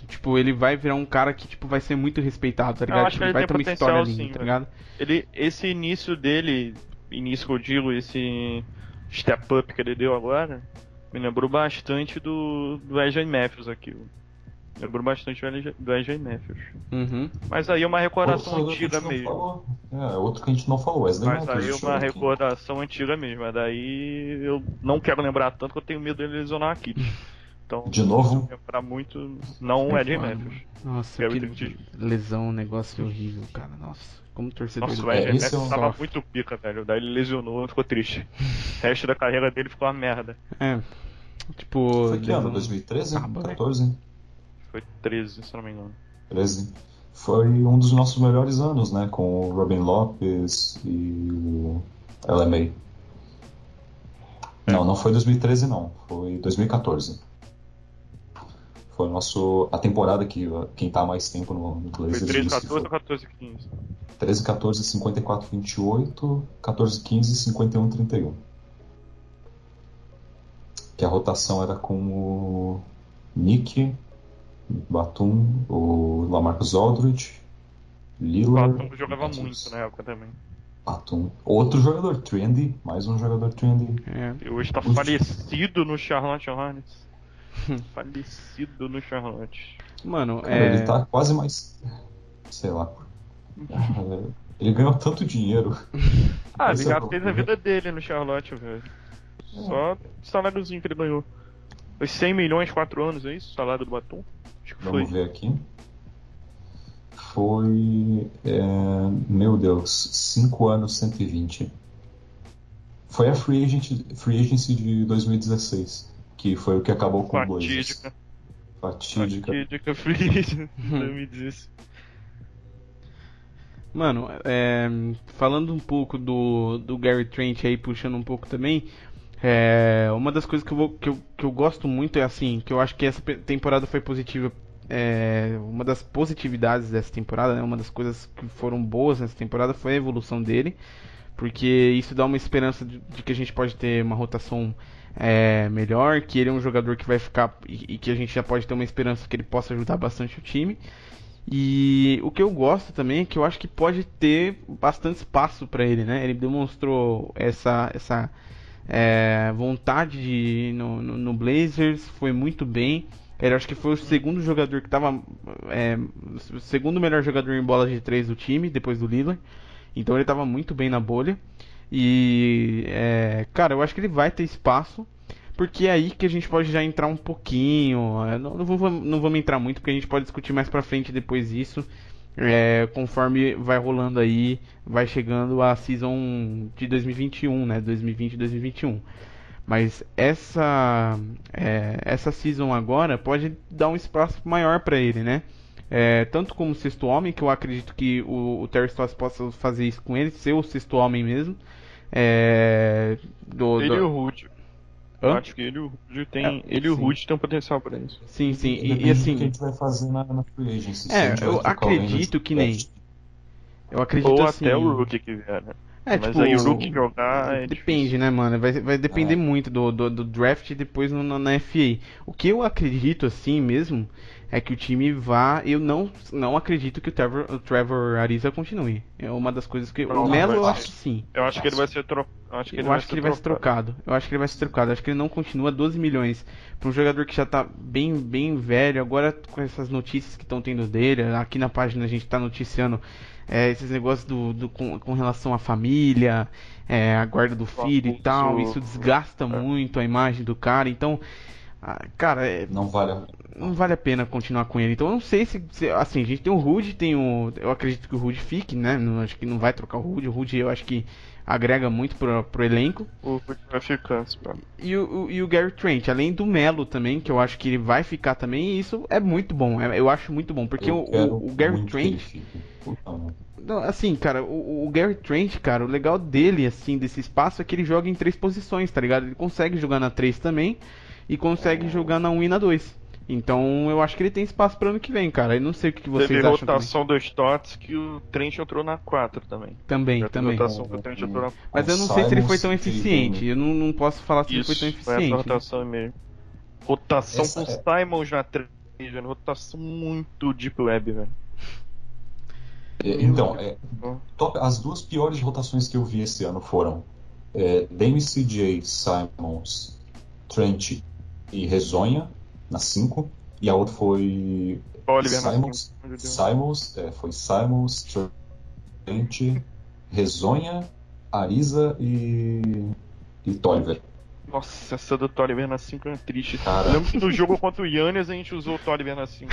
Tipo, ele vai virar um cara que tipo vai ser muito respeitado, tá ligado? acho Tipo, que ele vai ter uma história ali, sim, tá ligado? Ele, esse início dele, início que eu digo, esse step up que ele deu agora, me lembrou bastante do, do AJ Matthews aqui. Me lembrou bastante do AJ Matthews. Uhum. Mas aí é uma recordação antiga mesmo. É, outro que a gente não falou, Wesley Mas Matthews. aí é uma eu ver aqui. recordação antiga mesmo. Mas daí eu não quero lembrar tanto que eu tenho medo dele lesionar aqui. <laughs> Então, De novo? eu lembrar muito, não o AJ Foda, Matthews. Nossa, Gary que Trent. lesão, um negócio horrível, cara. Nossa, como torcedor Nossa, do o É, Matthews é um- tava muito pica, velho. Daí ele lesionou, ficou triste. O resto da carreira dele ficou uma merda. É. Tipo, Foi que ano? lesão- 2013? Acaba, né? 14? Foi 13, se não me engano. 13. Foi um dos nossos melhores anos, né? Com o Robin Lopes e o LMA. Não, não foi 2013 não. Foi 2014. Foi o nosso, a temporada que quem tá há mais tempo no, no Foi Blazers 13, disse que 14 ou foi 14, 15? 13, 14, 54, 28, 14, 15, 51, 31. Que a rotação era com o Nick, Batum, o Lamarcus Aldridge, O Lillard. Batum jogava Jesus. muito na época também. Batum. Outro jogador, trendy, mais um jogador trendy. É. E hoje tá Ux. falecido no Charlotte Hornets. <laughs> falecido no Charlotte. Mano, Cara, é. ele tá quase mais. Sei lá. É, <laughs> Ele ganhou tanto dinheiro. Ah, ele Esse é já fez a vida dele no Charlotte, velho. Só o saláriozinho que ele ganhou. Foi 100 milhões, 4 anos, é isso? O salário do Batum? Acho que foi. Vamos ver aqui. Foi. é, meu Deus, 5 anos 120. Foi a Free, Agent, free Agency de 2016, que foi o que acabou com o Blazers. Fatídica. Fatídica. Fatídica Free Agency 2016. Mano, é, falando um pouco do, do Gary Trent aí, puxando um pouco também, é, uma das coisas que eu, vou, que, eu, que eu gosto muito é assim, que eu acho que essa temporada foi positiva. é, uma das positividades dessa temporada, né, uma das coisas que foram boas nessa temporada foi a evolução dele, porque isso dá uma esperança de, de que a gente pode ter uma rotação é, melhor, que ele é um jogador que vai ficar e, e que a gente já pode ter uma esperança que ele possa ajudar bastante o time. E o que eu gosto também é que eu acho que pode ter bastante espaço para ele, né? Ele demonstrou essa, essa é, vontade de no, no, no Blazers, foi muito bem. Ele acho que foi o segundo jogador que estava é, o segundo melhor jogador em bola de três do time, depois do Lillard. Então ele estava muito bem na bolha. E é, cara, eu acho que ele vai ter espaço. Porque é aí que a gente pode já entrar um pouquinho. é, Não, não, vou- não vamos entrar muito, porque a gente pode discutir mais pra frente depois disso. é, conforme vai rolando aí, vai chegando a season de 2021, né? 2020 e 2021. Mas essa é, essa season agora pode dar um espaço maior pra ele, né? É, tanto como sexto homem, que eu acredito que o, o Terry Stotts possa fazer isso com ele, ser o sexto homem mesmo. É, do, Ele do- e o Rude. Hã? acho que ele e o Rude tem. É, ele e o sim. Rude tem um potencial pra isso. Sim, sim. E, e assim, que a gente vai fazer na, na Free Agency. É, eu o acredito que nem- eu acredito Ou assim. até o Rookie que vier, né? É, Mas tipo, aí o Rookie jogar. É Depende, né, mano? Vai, vai depender É. muito do, do, do draft e depois no, no- na FA. O que eu acredito, assim mesmo, é que o time vá. Eu não, não acredito que o Trevor, o Trevor Ariza continue. É uma das coisas que. Não, o Melo eu acho que sim. Eu acho que ele vai ser trocado. Acho que ele Eu vai acho ser que ele vai ser trocado. Eu acho que ele vai ser trocado. Eu acho que ele não continua 12 milhões para um jogador que já tá bem, bem velho. Agora com essas notícias que estão tendo dele, aqui na página a gente tá noticiando é, esses negócios do, do- com, com relação à família, é, a guarda do filho e tal. Isso desgasta É. muito a imagem do cara. Então, ah, cara, é, Não vale a não vale a pena continuar com ele. Então eu não sei se, se- assim, a gente tem o Rude, tem o, eu acredito que o Rude fique, né? Não, acho que não vai trocar o Rude. O Rude eu acho que agrega muito pro, pro elenco. O Rude vai ficar? E o, o- e o Gary Trent, além do Melo também, que eu acho que ele vai ficar também, e isso é muito bom, é- eu acho muito bom, porque Eu o, o, o Gary Trent, não, assim, cara, o, o Gary Trent, cara, o legal dele, assim, desse espaço é que ele joga em três posições, tá ligado? Ele consegue jogar na 3 também, e consegue jogar na 1 e na 2. Então eu acho que ele tem espaço pro ano que vem, cara. Eu não sei o que que vocês Teve acham também. rotação dos Tots que o Trent entrou na 4 também. Também, Já teve também. rotação que o Trent entrou na Mas eu não sei se ele foi tão eficiente. Eu não, não posso falar se ele foi tão Isso, foi essa eficiente. né? rotação mesmo. Rotação Essa com é- Simons na 3, velho. Rotação muito Deep Web, velho. É, Então, é, top- as duas piores rotações que eu vi esse ano foram é, Dame CJ, Simons, Trent e Rezonha na 5. E a outra foi Oliver Simons, 5. Meu Deus. Simons, é, foi Simons, Trent, Rezonha, Ariza e, e Tolliver. Nossa, essa do Tolliver na 5 é triste. Cara. Eu lembro que no jogo contra o Yannis a gente usou o Tolliver na 5.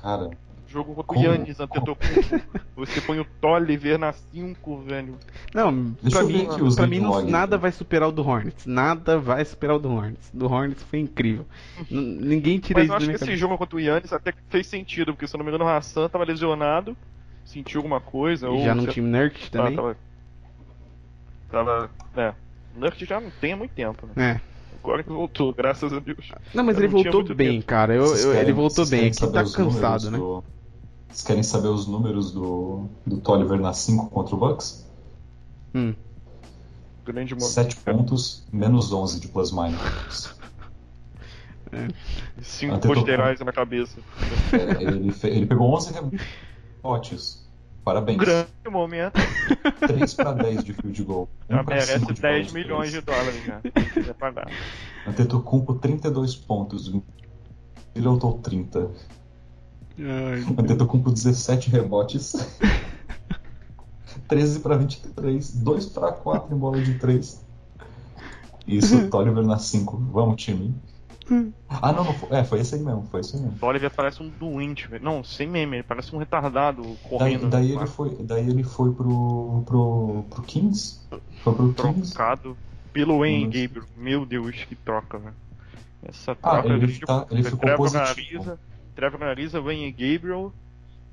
Cara, Jogo contra o? Yannis Antetokounmpo. Você põe o Tolliver na 5, velho. Não, Deixa pra mim, os pra mim não- nada vai superar o do Hornets. Nada vai superar o do Hornets. Do Hornets foi incrível. N- ninguém tira Mas isso eu acho que minha esse cabeça. jogo contra o Yannis até que fez sentido, porque se eu não me engano o Hassan tava lesionado, sentiu alguma coisa. ou Já no time Nurkic também. Tava, tava. É. Nurkic já não tem há muito tempo, né? É. Agora que voltou, graças a Deus. Não, mas Eu ele não voltou bem, tempo. cara. Eu- eu- ele voltou bem. Aqui saber tá cansado, né? do- Vocês querem saber os números do, do Tolliver na 5 contra o Bucks? Hum. Grande momento. 7 pontos, menos 11 de plus minus. Cinco Antetokounmpo. posterais na cabeça. É, ele, ele pegou 11 rebotes. Parabéns. Grande momento. 3 para 10 de field goal. Um merece cinco de bola 10 de milhões de três. dólares já. Pagar. Antetokounmpo 32 pontos. Middleton 30. Antetokounmpo <laughs> 17 rebotes. 13 para 23. 2 para 4 em bola de 3. Isso, <laughs> Tolliver na 5. Vamos, time. Ah, não, não foi, é, foi esse aí mesmo, foi esse aí mesmo. O Oliver parece um doente, velho. Não, sem meme, ele parece um retardado Daí, correndo. daí no ele foi, daí ele foi pro, pro, pro Kings? Foi pro Kings? trocado pelo Wayne. Gabriel. Meu Deus, que troca, velho. Essa Ah, troca ele, tipo, tá, ele ficou positivo. Trevor Ariza, Wayne Gabriel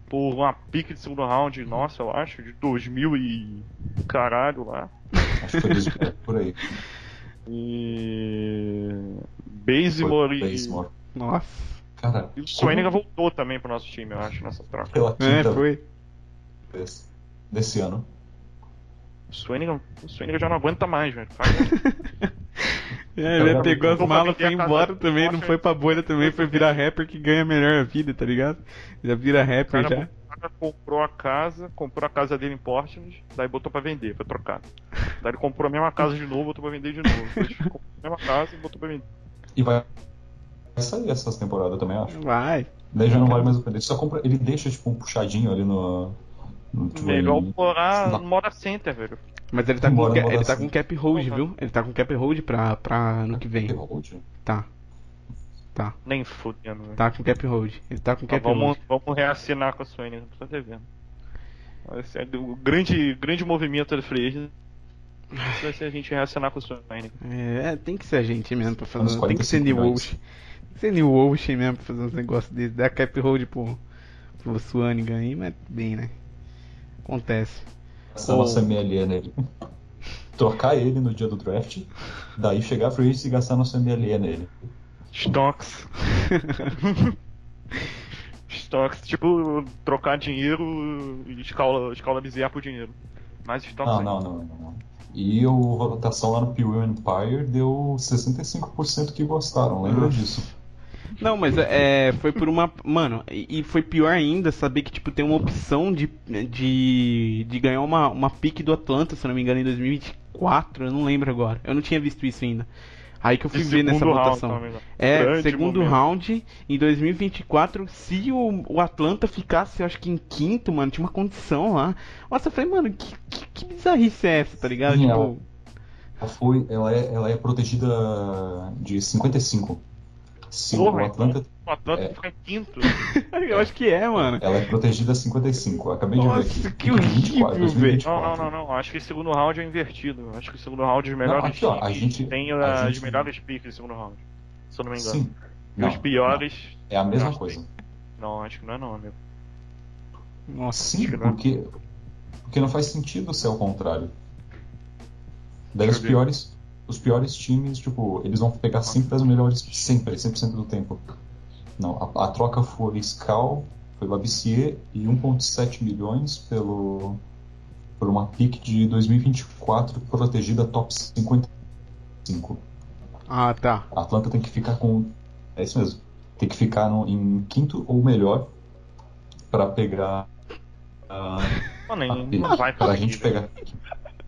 por uma pique de segundo round, nossa, eu acho, de 2000 e caralho lá. Acho que foi dois- é, por aí. E. Foi Bazemore e. Nossa. Cara, E o Swanigan voltou também pro nosso time, eu acho, nessa troca. pela É, quinta foi. vez desse ano. O Swanigan já não aguenta mais, velho. <laughs> É, ele Cara, pegou as malas, pra foi embora casa também, não foi pra bolha também, foi virar rapper que ganha melhor a vida, tá ligado? Já vira O rapper cara, já. o cara comprou a casa, comprou a casa dele em Portland, daí botou pra vender, foi trocado. Daí ele comprou a mesma casa de novo, botou pra vender de novo. Depois comprou a mesma casa e botou pra vender. E vai sair essas temporadas também, acho. Vai. Daí já não vale mais a pena. Ele só compra. Ele deixa tipo um puxadinho ali no. Morar na- no Moda Center, velho. Mas ele tá com, bora ele tá com cap hold, viu? Ele tá com cap hold pra, pra ano que vem. Hold. Tá. Tá. Nem fudendo, velho. Tá com cap hold. Ele tá com Então cap vamos, hold. vamos reassinar com a Sony, não tô até vendo. Vai ser o grande, grande movimento da Free Agent vai ser a gente reassinar com a Sony. É, tem que ser a gente mesmo pra fazer. Tem que ser 45 New. Ocean. Tem que ser New Ocean mesmo pra fazer uns negócios desses. Dar cap hold pro, pro Swanigan aí, mas bem, né? Acontece. Essa Ô. nossa MLE nele. Trocar ele no dia do draft. Daí chegar a free e gastar nosso MLE nele. Stocks. <laughs> Stocks, tipo, trocar dinheiro e escala, escala Bezerra por dinheiro. Mais Stocks Não, aí. não, não, não, não. E o votação lá no Pure Empire deu 65% que gostaram, lembra Nossa. disso? Não, mas é, foi por uma. Mano, e foi pior ainda saber que, tipo, tem uma opção de, de, de ganhar uma, uma pique do Atlanta, se não me engano, em 2024, eu não lembro agora. Eu não tinha visto isso ainda. Aí que eu fui ver nessa segundo round, votação. né? É, Grande segundo momento. round em 2024, se o, o Atlanta ficasse, eu acho que em quinto, mano, tinha uma condição lá. Nossa, eu falei, mano, que, que, que bizarrice é essa, tá ligado? Sim, tipo, Ela, foi, ela, é, ela é protegida de 55. Se Porra, o Atlanta. O Atlanta É. fica em quinto. <laughs> eu acho que é, mano. Ela é protegida a 55. Eu acabei de ver Nossa, aqui. que Fica em 24, horrível, 2024. Não, não, não, não. Acho que o segundo round é invertido. Acho que o segundo round os melhores aqui, ó, a gente- tem a as gente- melhores piques do segundo round. Se eu não me engano. Sim. E Não, os piores. não, É a mesma Acho que coisa. Não, acho que não é não, amigo. Nossa, Sim, não. porque, porque não faz sentido ser ao contrário. Daí os piores, os piores times, tipo, eles vão pegar sempre as melhores, sempre, 100% do tempo. Não, a, a troca foi Scal, foi Labissier e 1.7 milhões pelo por uma pick de 2024 protegida top 55. Ah, tá. A Atlanta tem que ficar com. É isso mesmo. Tem que ficar no- em quinto ou melhor para pegar. ah, Mano, a não vai pra gente conseguir, pegar.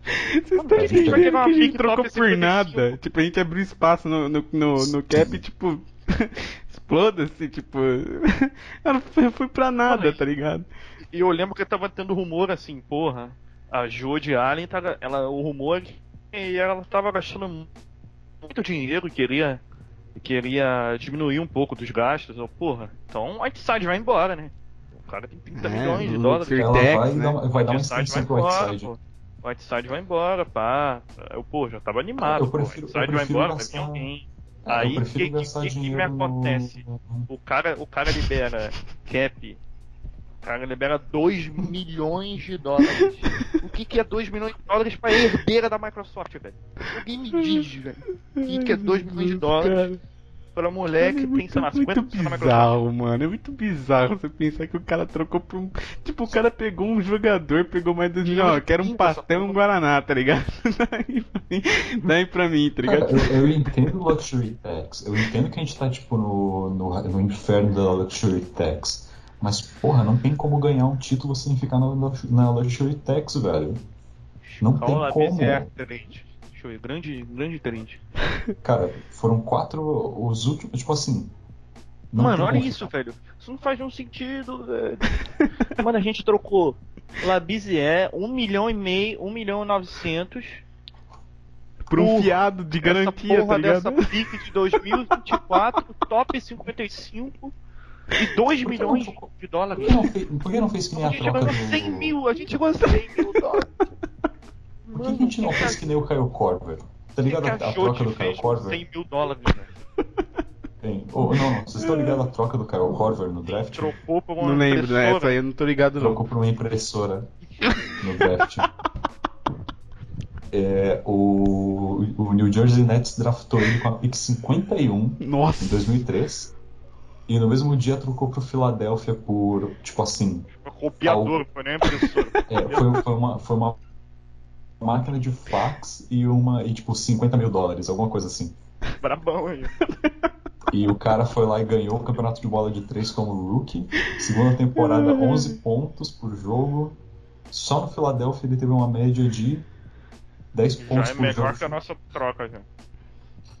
Vocês estão a vai entendendo que a gente trocou por 55. nada? Tipo, a gente abriu espaço no, no, no, no cap, tipo. <laughs> Exploda-se, tipo. <laughs> Eu não fui- pra nada, tá ligado? E eu lembro que tava tendo rumor assim, porra, a Jodie Allen, tá, ela, o rumor é que ela tava gastando muito dinheiro e queria, queria diminuir um pouco dos gastos. Eu, porra, então o Whiteside vai embora, né? O cara tem 30 É, milhões de dólares. Ela vai, né? dar, vai dar Whiteside extensão pro embora, Whiteside. Pô. O Whiteside vai embora, pá. Eu, pô, já tava animado. Eu pô. prefiro- O eu Whiteside vai embora, vai gastar- vir alguém. É, Aí, prefiro que- que- que- que me dinheiro no- acontece? O cara, o cara libera cap. O cara libera 2 milhões de dólares. O que, que é 2 milhões de dólares pra herdeira da Microsoft, velho? Alguém me diz, velho. O que, que é 2 milhões de dólares pra mulher que é tem, muito, sei lá, muito 50% da Microsoft? bizarro, mano. É muito bizarro você pensar que o cara trocou por um. Tipo, o cara pegou um jogador, pegou mais dois milhões. Ó, quero um pastel e um. Guaraná, tá ligado? <laughs> Daí pra mim, daí pra mim tá ligado? Cara, eu, eu entendo o Luxury Tax. Eu entendo que a gente tá, tipo, no, no, no inferno da Luxury Tax. Mas, porra, não tem como ganhar um título sem ficar na, na Luxury Tax, velho. Não tem Paula como. Bezerra, trade. Deixa eu ver, grande, grande trade. Cara, foram quatro. Os últimos. Tipo assim. não Mano, olha isso, velho. Isso não faz nenhum sentido, velho. Mano, a gente trocou Labizier, 1 milhão e meio, 1 milhão e 900 por um fiado de garantia, essa porra tá ligado? dessa pique de 2024, top 55 e 2 milhões de Por dólares. que não fez, por que não fez que nem A a gente troca ganhou do. 100 mil, a gente chegou a 100 mil dólares. Por que, que a gente não fez que nem o Kyle Korver? Tá ligado a, a troca do Kyle fez Korver? 100 mil dólares, velho. Tem. Oh, não, não, vocês estão ligados à troca do Kyle Korver no draft? Trocou por uma Não lembro, né? Essa aí eu não tô ligado, não. Trocou por uma impressora no draft. É, o, o New Jersey Nets draftou ele com a pick 51 em Nossa. 2003. E no mesmo dia trocou pro Philadelphia por, tipo assim, Copiador, foi nem impressora. é, foi, foi uma, foi uma máquina de fax e uma, e tipo 50 mil dólares, alguma coisa assim. Brabão aí. E o cara foi lá e ganhou o campeonato de bola de três como rookie. Segunda temporada, 11 pontos por jogo. Só no Philadelphia ele teve uma média de 10 Já pontos é por melhor jogo. que a nossa troca, já.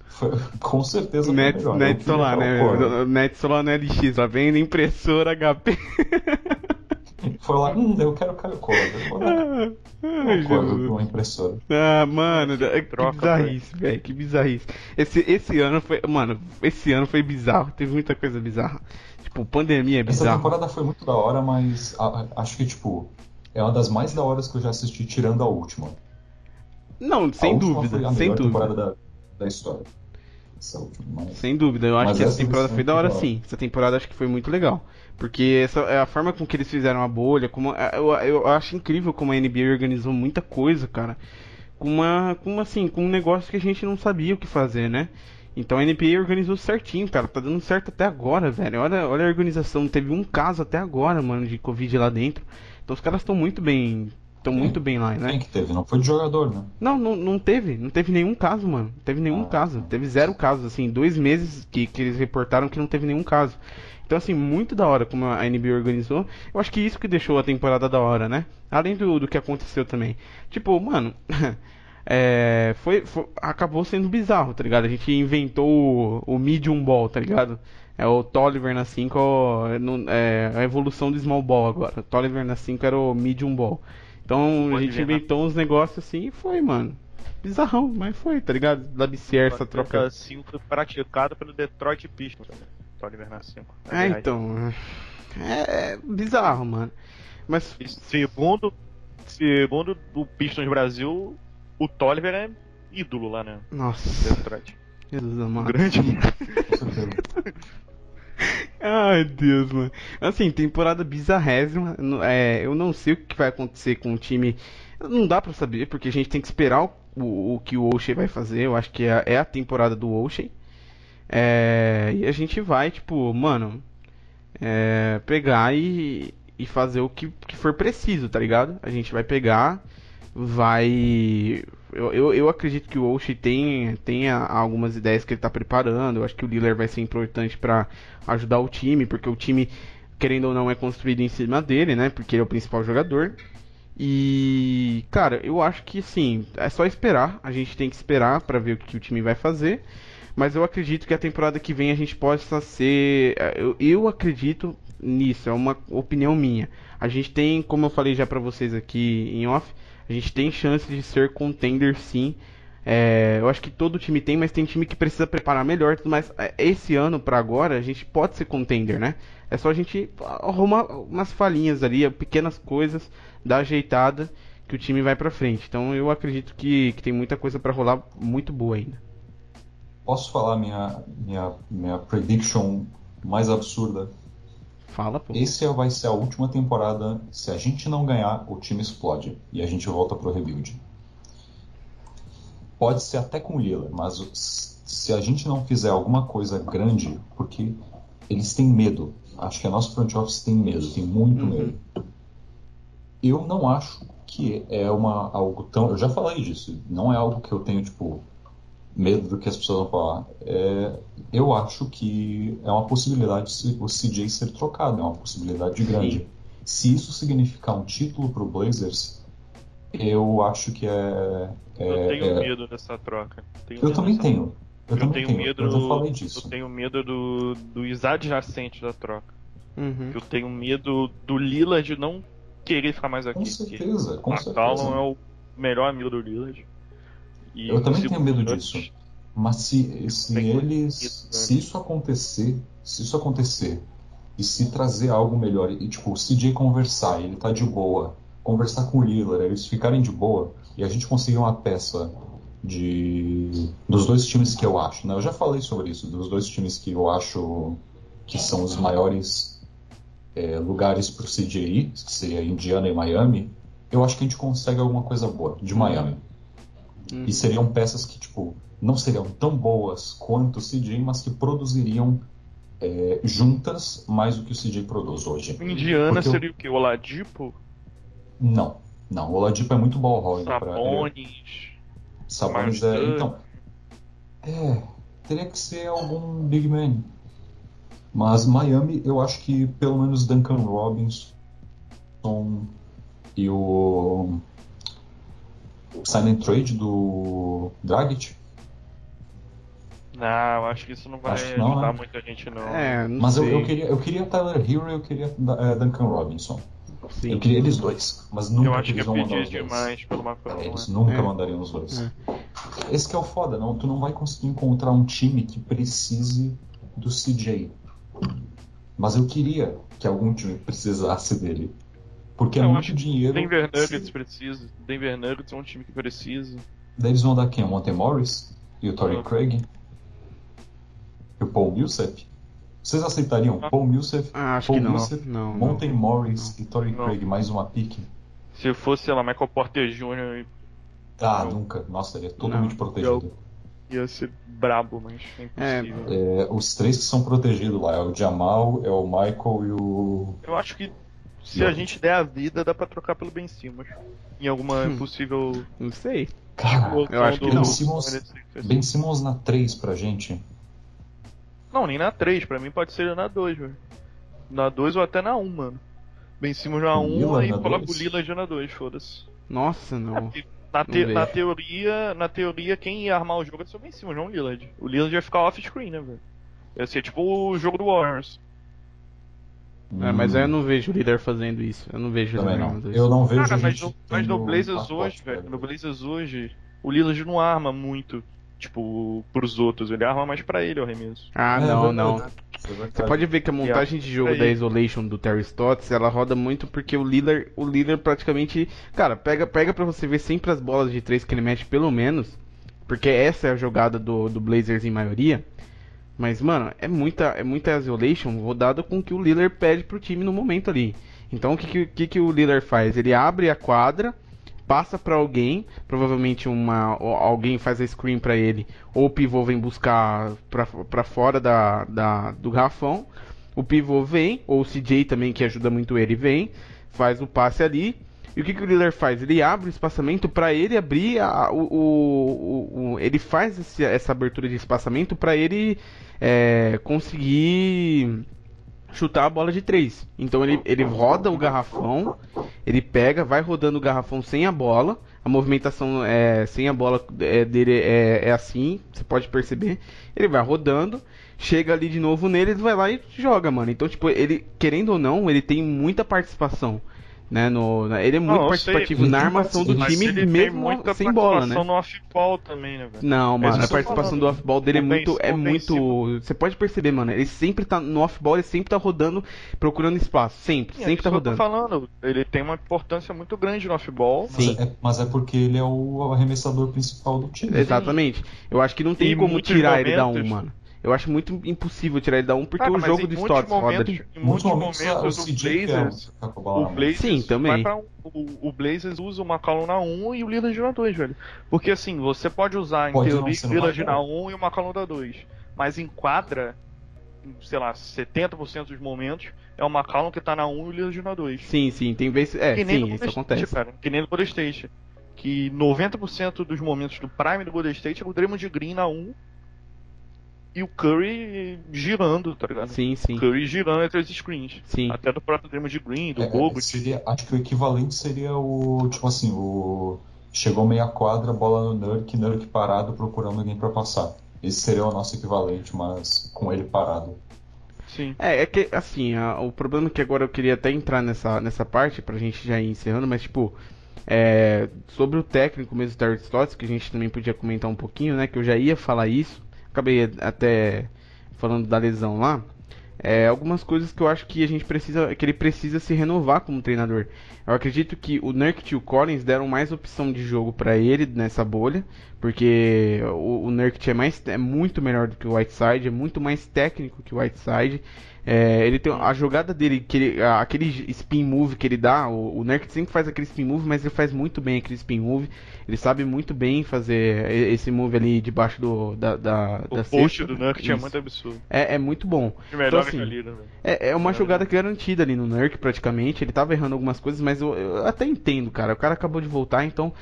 Foi- <laughs> com certeza Net, melhor. net solar, né? Net solar no LX, lá vem impressora HP. <laughs> Foi lá, hum, eu quero Caio Corver. Vou dar uma impressora. Ah, mano, Que que troca, bizarrice, velho, que bizarrice. Esse, esse ano foi, mano, esse ano foi bizarro, teve muita coisa bizarra. Tipo, pandemia é Essa bizarro. temporada foi muito da hora, mas a- acho que, tipo, é uma das mais da horas que eu já assisti, tirando a última. Não, sem a última dúvida, foi a sem melhor dúvida. temporada da, da história. Mas... Sem dúvida, eu acho Mas que essa temporada foi foi da hora sim. Essa temporada acho que foi muito legal. Porque essa é a forma com que eles fizeram a bolha, como eu, eu acho incrível como a NBA organizou muita coisa, cara. Com uma, com uma, assim, com um negócio que a gente não sabia o que fazer, né? Então a NBA organizou certinho, cara. Tá dando certo até agora, velho. Olha, olha a organização. Teve um caso até agora, mano, de Covid lá dentro. Então os caras estão muito bem. Estão muito bem lá, né? Quem que teve? Não foi de jogador, né? Não, não, não teve. Não teve nenhum caso, mano. Não teve nenhum Ah, caso. Teve zero casos, assim. Dois meses que, que eles reportaram que não teve nenhum caso. Então, assim, muito da hora como a NBA organizou. Eu acho que isso que deixou a temporada da hora, né? Além do, do que aconteceu também. Tipo, mano. <laughs> é, foi, foi- acabou sendo bizarro, tá ligado? A gente inventou o, o medium ball, tá ligado? É o Tolliver na 5, é, é a evolução do small ball agora. O Tolliver na 5 era o medium ball. Então a Pode gente ver, né? inventou uns negócios assim e foi, mano. Bizarrão, mas foi, tá ligado? Da BCR essa troca. 5 foi praticado pelo Detroit Pistons. Toliver na 5. É, então. É, é bizarro, mano. Mas. Segundo, segundo o Pistons Brasil, o Tolliver é ídolo lá, né? Nossa, Detroit. Jesus amado. grande. <laughs> <laughs> Ai, Deus, mano. Assim, temporada bizarrésima. É, eu não sei o que vai acontecer com o time. Não dá pra saber, porque a gente tem que esperar o, o, o que o Oshie vai fazer. Eu acho que é, é a temporada do Oshie. É, e a gente vai, tipo, mano, é, pegar e, e fazer o que, que for preciso, tá ligado? A gente vai pegar, vai. Eu, eu, eu acredito que o Oshie tem, tem a- algumas ideias que ele tá preparando. Eu acho que o Lillard vai ser importante pra ajudar o time, porque o time, querendo ou não, é construído em cima dele, né? Porque ele é o principal jogador. E, cara, eu acho que sim, é só esperar. A gente tem que esperar pra ver o que o time vai fazer. Mas eu acredito que a temporada que vem a gente possa ser. Eu, eu acredito nisso, é uma opinião minha. A gente tem, como eu falei já pra vocês aqui em off, a gente tem chance de ser contender sim. É, eu acho que todo time tem, mas tem time que precisa preparar melhor. Mas é, esse ano pra agora a gente pode ser contender, né? É só a gente arrumar umas falhinhas ali, pequenas coisas, dar ajeitada que o time vai pra frente. Então eu acredito que, que tem muita coisa pra rolar muito boa ainda. Posso falar minha, minha, minha prediction mais absurda? Fala, pô. Esse vai ser a última temporada. Se a gente não ganhar, o time explode. E a gente volta pro rebuild. Pode ser até com o Lillard, mas se a gente não fizer alguma coisa grande, porque eles têm medo. Acho que a nossa front office tem medo, tem muito Uhum. medo. Eu não acho que é uma algo tão. Eu já falei disso. Não é algo que eu tenho tipo medo do que as pessoas vão falar. É, eu acho que é uma possibilidade se o CJ ser trocado, é uma possibilidade grande. Se isso significar um título para o Blazers, eu acho que é. é- eu tenho é- medo dessa troca. Tenho Eu também dessa- tenho. Eu, Eu, também tenho tenho. medo. Eu já falei disso. Eu tenho medo do, dos adjacentes da troca. Uhum. Eu tenho medo do Lillard não querer ficar mais aqui. Com certeza, com McCallum certeza. é o melhor amigo do Lillard. E Eu também tenho medo disso. Mas se, se eles. né? Se isso acontecer, se isso acontecer, e se trazer algo melhor, e tipo, o CJ conversar, ele tá de boa, conversar com o Lillard, eles ficarem de boa, e a gente conseguir uma peça de dos dois times que eu acho, né? Eu já falei sobre isso, dos dois times que eu acho que são os maiores é, lugares pro CJ ir, que seria Indiana e Miami, eu acho que a gente consegue alguma coisa boa de Miami. Hum. E seriam peças que, tipo, não seriam tão boas quanto o CJ, mas que produziriam é, juntas mais do que o CJ produz hoje. Indiana Porque eu- seria o quê? O Oladipo? Não, não. O Oladipo é muito ball hog pra Sabonis? É. Então. É. Teria que ser algum big man. Mas Miami, eu acho que pelo menos Duncan Robinson e o. and Trade do Dragic. Não, eu acho que isso não vai Acho que não, ajudar né? muita gente, não. É, não Mas eu, sei. eu queria, eu queria Tyler Hero e eu queria eh, Duncan Robinson. Sim. Eu queria eles dois, mas nunca eu acho que eles é vão mandar os dois. demais pelo Macron. É, eles né? nunca É. mandariam os dois. Esse que é o foda, não, tu não vai conseguir encontrar um time que precise do CJ. Mas eu queria que algum time precisasse dele. Porque é Eu muito dinheiro. Denver Nuggets se- precisa. Denver Nuggets é um time que precisa. Daí eles vão dar quem? O Monte Morris? E o Torrey Uhum. Craig? E o Paul Millsap? Vocês aceitariam Ah. Paul Millsap, Ah, acho Paul que não. Millsap, Não, não. Monte Morris e Torrey Não. Craig mais uma pique? Se fosse, sei lá, Michael Porter Jr. e- Ah, Não. nunca. Nossa, ele é totalmente Não. protegido. ia ser brabo, mas é impossível. É, os três que são protegidos lá é o Jamal, é o Michael e o. Eu acho que se a gente der a vida, dá pra trocar pelo Ben Simmons. Em alguma Hum. possível. Não sei. Cara, eu acho que do- não. do Simmons- 76ers. Ben Simmons na 3 pra gente. Não, nem na 3, pra mim pode ser na 2, velho. Na 2 ou até na 1, mano. Ben Simmons na O 1 Lillard e na coloca o dois? Lillard na 2, foda-se. Nossa, não. Na, te- Não na teoria, na teoria, quem ia armar o jogo ia ser o Ben Simmons, não o Lillard. O Lillard ia ficar off-screen, né, velho? Ia ser tipo o jogo do Warriors. É, mas aí eu não vejo o líder fazendo isso. Eu não vejo Também não. fazendo Eu isso. não vejo Cara, mas no, mas no Blazers hoje, pra velho, no Blazers hoje, o Lillard não arma muito, tipo, pros outros. Ele arma mais pra ele, o arremesso. Ah, É, não, não. Você pode ver que a montagem de jogo da Isolation do Terry Stotts, ela roda muito porque o Lillard, o Lillard praticamente, cara, pega, pega para você ver sempre as bolas de três que ele mete pelo menos, porque essa é a jogada do, do Blazers em maioria. Mas mano, é muita, é muita Isolation rodada com o que o Lillard pede pro time no momento ali. Então o que que, que, o Lillard faz? Ele abre a quadra, passa pra alguém, provavelmente uma alguém faz a screen pra ele, ou o pivô vem buscar pra fora da, da, do garrafão. O pivô vem, ou o CJ também, que ajuda muito ele, vem, faz o passe ali. E o que, que o Lillard faz? Ele abre o espaçamento para ele abrir a, o, o, o- Ele faz esse- essa abertura de espaçamento para ele é, conseguir chutar a bola de três. Então ele, ele roda o garrafão, ele pega, vai rodando o garrafão sem a bola. A movimentação é, sem a bola é, dele é, é assim, você pode perceber. Ele vai rodando, chega ali de novo nele, ele vai lá e joga, mano. Então, tipo, ele, querendo ou não, ele tem muita participação. Né, no, ele é muito Não, sei, participativo ele na armação do time, ele tem mesmo muita sem bola, né? participação no off-ball também, né, velho? Não, mano, isso a participação falando. do off-ball dele é muito. É muito. Você pode perceber, mano. Ele sempre tá. No off-ball, ele sempre tá rodando, procurando espaço. Sempre, Sim, é sempre tá que eu tô rodando. falando. Ele tem uma importância muito grande no off-ball. Mas Sim. é, mas é porque ele é o arremessador principal do time. Exatamente. Eu acho que não tem Em como tirar ele da um, momentos- mano. Eu acho muito impossível tirar ele da um, porque Cara, o mas jogo em do Stotts roda. Em Em muitos momentos momentos, o o é o Blazers. a bola O mão. Blazers, Sim, também. vai pra um- o, o Blazers usa o McCollum na 1 e o Lillard na 2, velho. Porque assim, você pode usar em Pode não teoria o Lillard na 1 e o McCollum na 2. Mas em quadra, em, sei lá, 70% dos momentos, é o McCollum que tá na 1 e o Lillard na 2. Sim, sim, tem vezes. É, que nem no sim, isso Golden acontece. State, cara. Que nem no Golden State. Que 90% dos momentos do Prime do Golden State é o Draymond Green na 1 e o Curry girando, tá ligado? Sim, sim. O Curry girando entre as screens. Sim. Até do próprio Draymond Green, do É, Bogut. seria, acho que o equivalente seria o. Tipo assim, o. Chegou meia quadra, bola no Nurk, Nurk parado procurando alguém pra passar. Esse seria o nosso equivalente, mas com ele parado. Sim. É, é que, assim, a- o problema é que agora eu queria até entrar nessa, nessa parte, pra gente já ir encerrando, mas, tipo, É, sobre o técnico mesmo, Terry Stotts, que a gente também podia comentar um pouquinho, né? Que eu já ia falar isso. Acabei até falando da lesão lá. É, algumas coisas que eu acho que a gente precisa, que ele precisa se renovar como treinador. Eu acredito que o Nurk e o Collins deram mais opção de jogo para ele nessa bolha, porque o, o Nurk é mais é muito melhor do que o Whiteside, é muito mais técnico que o Whiteside. É, ele tem a jogada dele, que ele, aquele spin move que ele dá, o, o sempre faz aquele spin move, mas ele faz muito bem aquele spin move. Ele sabe muito bem fazer esse move ali debaixo do, da, da, o da post cesta. do Nurk é muito absurdo. É, é muito bom. Então, assim, né, é, é uma é jogada garantida ali no Nurk praticamente. Ele tava errando algumas coisas, mas eu, eu até entendo, cara. O cara acabou de voltar, então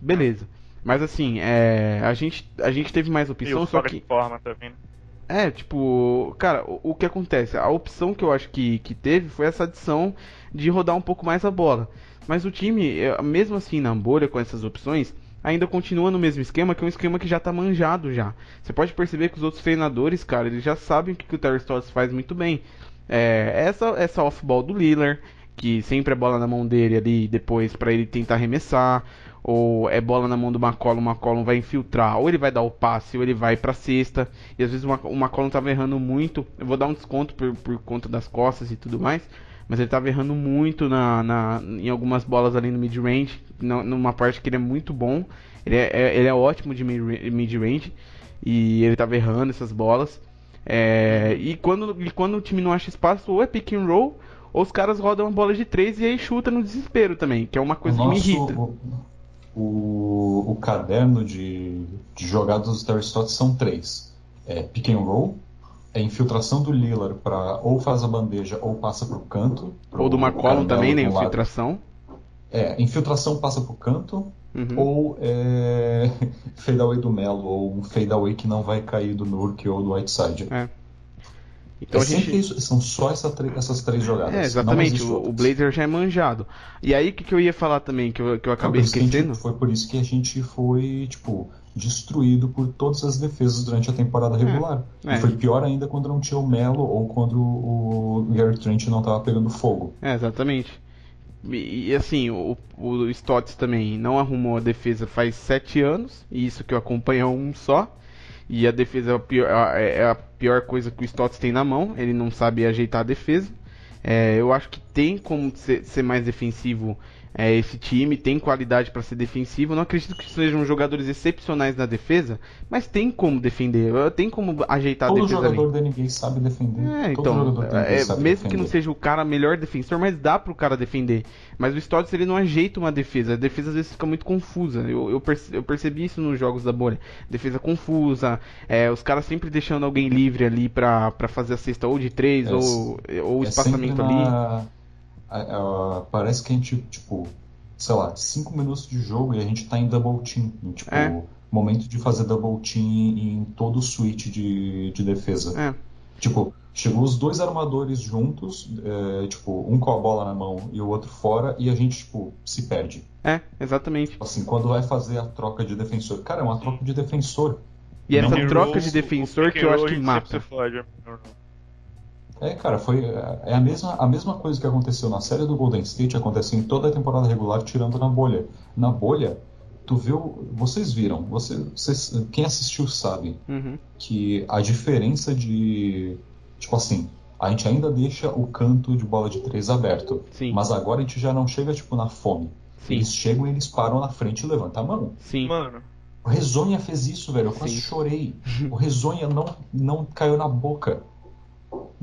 beleza. Mas assim, é, a, gente, a gente teve mais opção, só que. Forma também. Né? É, tipo, cara, o, o, que acontece? A opção que eu acho que, que teve foi essa adição de rodar um pouco mais a bola. Mas o time, é, mesmo assim na bolha com essas opções, ainda continua no mesmo esquema, que é um esquema que já tá manjado já. Você pode perceber que os outros treinadores, cara, eles já sabem o que, que o Terry Stotts faz muito bem. É, essa essa off-ball do Lillard, que sempre é bola na mão dele ali depois para ele tentar arremessar ou é bola na mão do McCollum, o McCollum vai infiltrar, ou ele vai dar o passe, ou ele vai pra cesta, e às vezes o McCollum tava errando muito, eu vou dar um desconto por, por conta das costas e tudo mais, mas ele tava errando muito na, na em algumas bolas ali no mid-range, numa parte que ele é muito bom, ele é, é ele é ótimo de mid-range, e ele tava errando essas bolas, é, e, quando, e quando o time não acha espaço, ou é pick and roll, ou os caras rodam uma bola de três e aí chuta no desespero também, que é uma coisa Nosso, que me irrita. o, o caderno de, de jogadas dos Terry Stotts são três. É pick and roll, é infiltração do Lillard para ou faz a bandeja ou passa para o canto. Ou do McCollum também, né? Infiltração. É, infiltração passa para o canto. Uhum. Ou é, <laughs> fadeaway do Melo, ou um fadeaway que não vai cair do Nurk ou do Whiteside. É. Então é a gente... isso, são só essa, essas três jogadas. É, exatamente, o, o, Blazer já é manjado. E aí o que, que eu ia falar também, que eu, que eu acabei esquecendo? foi por isso que a gente foi, tipo, destruído por todas as defesas durante a temporada é, regular. É, é. Foi pior ainda quando não tinha o Melo ou quando o Gary Trent não estava pegando fogo. É, exatamente. E, e assim, o, o Stotts também não arrumou a defesa faz sete anos, e isso que eu acompanho um só. E a defesa é a pior, é a pior coisa que o Stotts tem na mão. Ele não sabe ajeitar a defesa. É, eu acho que tem como ser, ser mais defensivo é, esse time tem qualidade para ser defensivo. não acredito que sejam jogadores excepcionais na defesa, mas tem como defender, tem como ajeitar Todo a defesa. Todo jogador ali. da NBA sabe defender. É, então, é, mesmo defender. que não seja o cara melhor defensor, mas dá pro cara defender. Mas o Stotts ele não ajeita uma defesa, a defesa às vezes fica muito confusa. Eu, eu, perce, eu percebi isso nos jogos da bolha. Defesa confusa, é, os caras sempre deixando alguém livre ali para fazer a cesta ou de três é, ou, ou é espaçamento na... ali uh, parece que a gente, tipo, sei lá, 5 minutos de jogo e a gente tá em double team. Em, tipo, é. momento de fazer double team em todo o switch de, de defesa. É. Tipo, chegou os dois armadores juntos, é, tipo, um com a bola na mão e o outro fora, e a gente, tipo, se perde. É, exatamente. Assim, quando vai fazer a troca de defensor. Cara, é uma troca de defensor. E essa troca de defensor que eu acho que mata. É, cara, foi é a mesma, a mesma coisa que aconteceu na série do Golden State, aconteceu em toda a temporada regular, tirando na bolha. Na bolha, tu viu, vocês viram, você, vocês, quem assistiu sabe uhum. que a diferença de, tipo assim, a gente ainda deixa o canto de bola de três aberto, Sim. mas agora a gente já não chega tipo na fome. Sim. Eles chegam e eles param na frente e levantam a mão. Sim. Mano. O Rezonha fez isso, velho. Eu quase Sim. chorei. <laughs> O Rezonha não, não caiu na boca.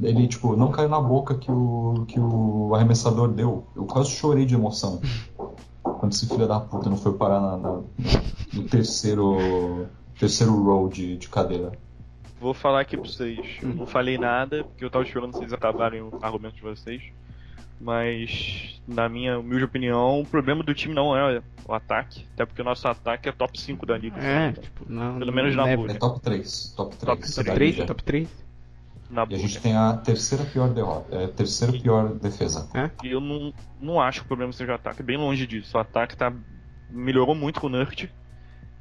Ele, tipo, não caiu na boca que o, que o arremessador deu. Eu quase chorei de emoção. Quando esse filho da puta não foi parar na, na, no terceiro, terceiro row de, de cadeira. Vou falar aqui pra vocês. Eu não falei nada, porque eu tava esperando vocês acabarem o argumento de vocês. Mas, na minha humilde opinião, o problema do time não é o ataque, até porque o nosso ataque é top 5 da liga. É, tipo, não. Pelo menos na bolha. É top 3. Top 3. Top 3, top 3 na E a gente tem a terceira pior derrota, é, a terceira pior defesa. É? E eu não, não acho que o problema seja o ataque, bem longe disso. O ataque tá, melhorou muito com o Nurt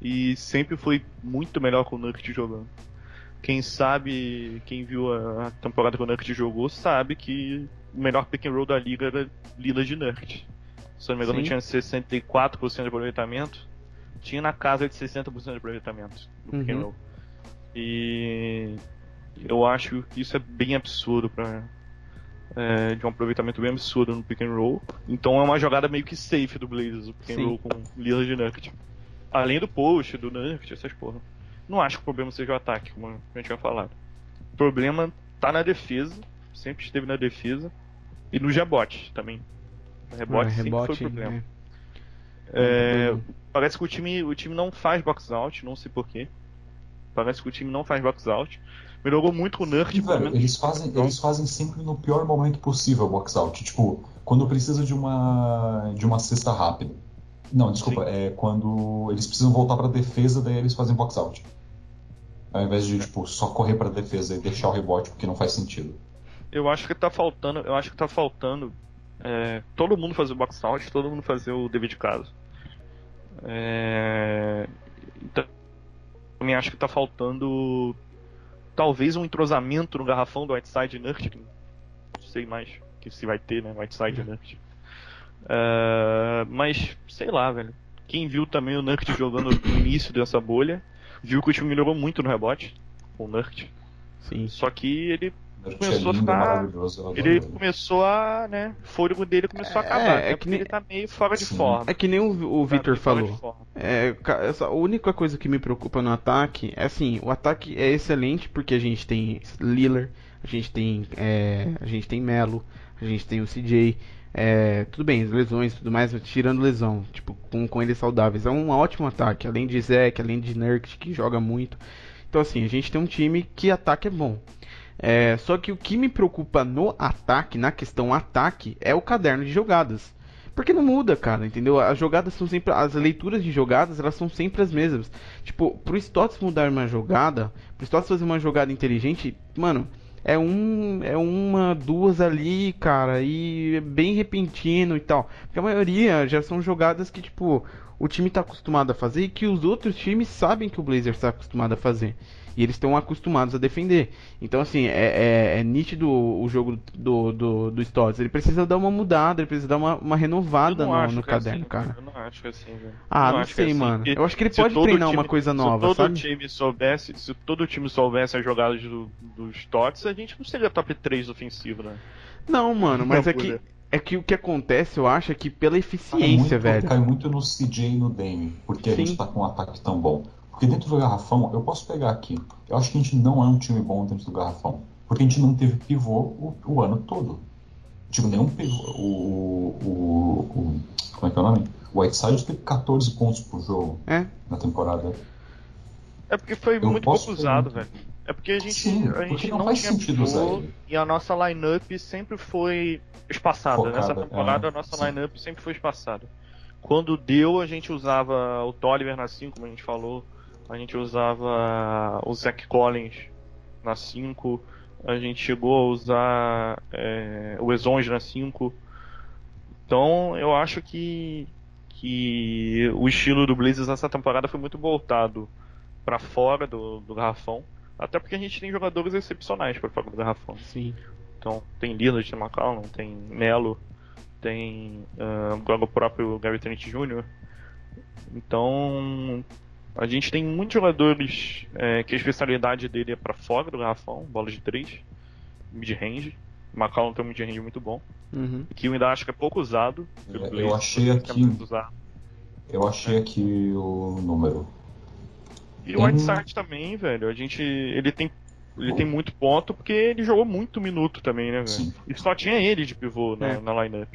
e sempre foi muito melhor com o Nurt jogando. Quem sabe, quem viu a temporada que o Nurt jogou, sabe que o melhor pick and roll da liga era Lila de Nurt. Se eu não me engano, Sim. tinha 64% de aproveitamento. Tinha na casa de 60% de aproveitamento no pick and Uhum. roll. E eu acho que isso é bem absurdo para de um aproveitamento bem absurdo no pick and roll. Então é uma jogada meio que safe do Blazers, o pick and Sim. roll com Lillard e Nurkic. Além do post, do Nurkic, essas porra. Não acho que o problema seja o ataque, como a gente tinha falado. O problema tá na defesa, sempre esteve na defesa. E no rebote também. Rebote Ah, sempre foi o problema. né? É, parece que o time, o time não faz box out, não sei porquê. Parece que o time não faz box out. Melhorou muito com o Nurk, E, velho, eles fazem, eles fazem sempre no pior momento possível o box out. Tipo, quando precisa de uma de uma cesta rápida. Não, desculpa, é quando eles precisam voltar pra defesa, daí eles fazem box out. Ao invés de, tipo, só correr pra defesa e deixar o rebote, porque não faz sentido. Eu acho que tá faltando, eu acho que tá faltando é, todo mundo fazer o box out, todo mundo fazer o dever de casa. É, então, também acho que tá faltando talvez um entrosamento no garrafão do Whiteside Nurkic. Não sei mais que se vai ter, né? Whiteside Nurkic. <laughs> É, mas, sei lá, velho. Quem viu também o Nurkic jogando no início dessa bolha, viu que o time melhorou muito no rebote com o Nurkic. Sim. Só que ele Nurkic Começou a é lindo, ficar- eu adoro ele ele. começou a, né, o fôlego dele começou a É, acabar, é até que nem- ele tá meio fora de Sim. forma. É que nem o, o Tá Victor de falou. É, essa- a única coisa que me preocupa no ataque é assim, o ataque é excelente porque a gente tem Lillard, a gente tem é, a gente tem Melo, a gente tem o CJ, é, tudo bem, as lesões e tudo mais, mas tirando lesão, tipo, com, com eles saudáveis, é um ótimo ataque, além de Zeke, além de Nurkic que joga muito. Então assim, a gente tem um time que ataque é bom. É, só que o que me preocupa no ataque, na questão ataque, é o caderno de jogadas. Porque não muda, cara, entendeu? As jogadas são sempre. As leituras de jogadas, elas são sempre as mesmas. Tipo, pro Stotts mudar uma jogada, pro Stotts fazer uma jogada inteligente, mano, é um. É uma, duas ali, cara, e é bem repentino e tal. Porque a maioria já são jogadas que, tipo, o time tá acostumado a fazer e que os outros times sabem que o Blazers tá acostumado a fazer. E eles estão acostumados a defender. Então, assim, é, é- é nítido o jogo do, do, do Stotts. Ele precisa dar uma mudada, ele precisa dar uma, uma renovada não no, no é caderno, assim, cara. Eu não acho que é assim, velho. Ah, não acho que é sei, assim, mano. Eu acho que ele se pode todo treinar time- uma coisa nova, se todo sabe? time soubesse, se todo time soubesse as jogadas do, dos Tots, a gente não seria top 3 ofensivo, né? Não, mano, mas Não, é que, é que o que acontece, eu acho, é que pela Cai eficiência, muito, velho. cai muito no CJ e no Dame, porque a Sim. gente tá com um ataque tão bom. Porque dentro do garrafão, eu posso pegar aqui. Eu acho que a gente não é um time bom dentro do garrafão. Porque a gente não teve pivô o, o ano todo. Tipo, nenhum pivô. O, o, o- Como é que é o nome? O Whiteside teve 14 pontos por jogo É, na temporada. É porque foi Eu muito pouco usado, velho. É porque a gente, Sim, a porque gente não não, faz tinha sentido usar pivô ele. e a nossa lineup sempre foi espaçada. Focada, Nessa temporada é, a nossa sim. lineup sempre foi espaçada. Quando deu, a gente usava o Tolliver na 5, como a gente falou. A gente usava o Zach Collins na 5. A gente chegou a usar é, o Ezonge na 5. Então eu acho que, que o estilo do Blazers nessa temporada foi muito voltado para fora do, do garrafão. Até porque a gente tem jogadores excepcionais para fora do garrafão. sim. Então tem Lillard, tem McCollum, tem Melo, tem agora o próprio Gary Trent Jr. Então a gente tem muitos jogadores é, que a especialidade dele é para fora do garrafão, bola de 3, mid-range. O McCollum tem um mid-range muito bom, Uhum. que eu ainda acho que é pouco usado. É, eu Blazers, achei que é aqui- muito usado. Eu achei aqui o número. E o Whiteside também, velho. A gente. Ele tem. Ele tem muito ponto porque ele jogou muito minuto também, né, velho? Sim. E só tinha ele de pivô na, É. na lineup.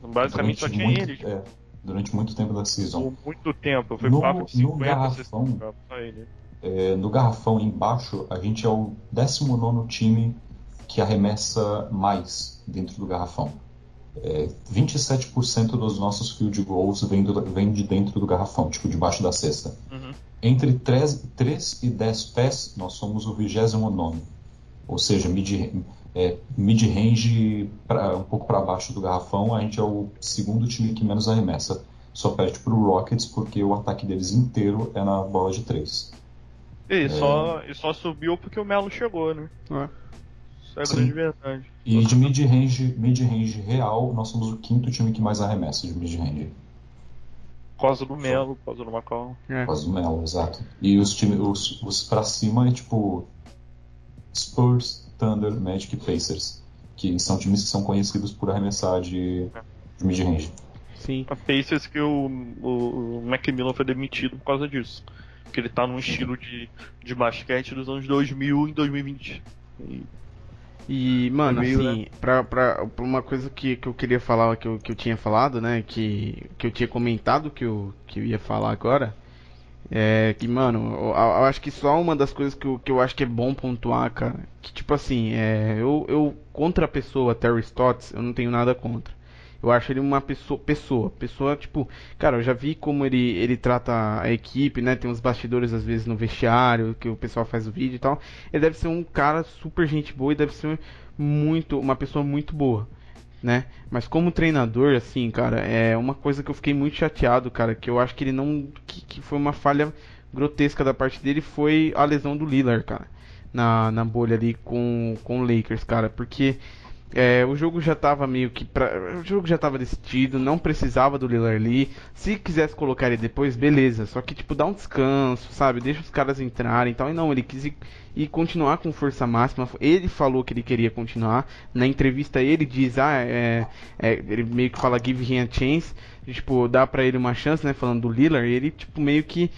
Basicamente só tinha muito, ele. tipo, é, durante muito tempo da season. Por muito tempo. Foi No- papo de no 50, garrafão, 60 jogos, só ele. É, no garrafão embaixo, a gente é o 19 time que arremessa mais dentro do garrafão. É, 27% dos nossos field goals vem, do- vem de dentro do garrafão, tipo debaixo da cesta. Uhum. Entre 3, 3 e 10 pés, nós somos o 29. Ou seja, mid- é, mid-range um pouco para baixo do garrafão, a gente é o segundo time que menos arremessa. Só perde pro Rockets porque o ataque deles inteiro é na bola de 3. E, só, e só subiu porque o Melo chegou, né? É. Essa é a Sim. grande verdade. E de mid-range mid -range real, nós somos o quinto time que mais arremessa de mid-range. Cosa do Melo, Cosa do Macau. É. Cosa do Melo, exato. E os times, os, os pra cima é tipo Spurs, Thunder, Magic e Pacers. Que são times que são conhecidos por arremessar de, de mid-range. Sim. A Pacers que o, o, o Macmillan foi demitido por causa disso. Porque ele tá num estilo de, de basquete dos anos 2000 e 2020. E, e mano, meio, assim, né? pra, pra, pra, uma coisa que, que eu queria falar, que eu, que eu tinha falado, né? Que, que eu tinha comentado que eu, que eu ia falar agora. É que, mano, eu, eu acho que só uma das coisas que eu, que eu acho que é bom pontuar, cara. Que, tipo assim, é, eu, eu contra a pessoa Terry Stotts, eu não tenho nada contra. Eu acho ele uma pessoa, pessoa, pessoa tipo, cara, eu já vi como ele, ele trata a equipe, né? Tem uns bastidores às vezes no vestiário, que o pessoal faz o vídeo e tal. Ele deve ser um cara super gente boa e deve ser muito, uma pessoa muito boa, né? Mas como treinador, assim, cara, é uma coisa que eu fiquei muito chateado, cara, que eu acho que ele não, que, que foi uma falha grotesca da parte dele foi a lesão do Lillard, cara, na, na bolha ali com, com o Lakers, cara, porque é, o jogo já estava meio que pra... o jogo já estava decidido, não precisava do Lillard ali. Se quisesse colocar ele depois, beleza. Só que tipo dá um descanso, sabe? Deixa os caras entrarem, então. E não, ele quis ir, ir, continuar com força máxima. Ele falou que ele queria continuar. Na entrevista ele diz, ah, é, é... ele meio que fala give him a chance, tipo dá para ele uma chance, né? Falando do Lillard. E ele tipo meio que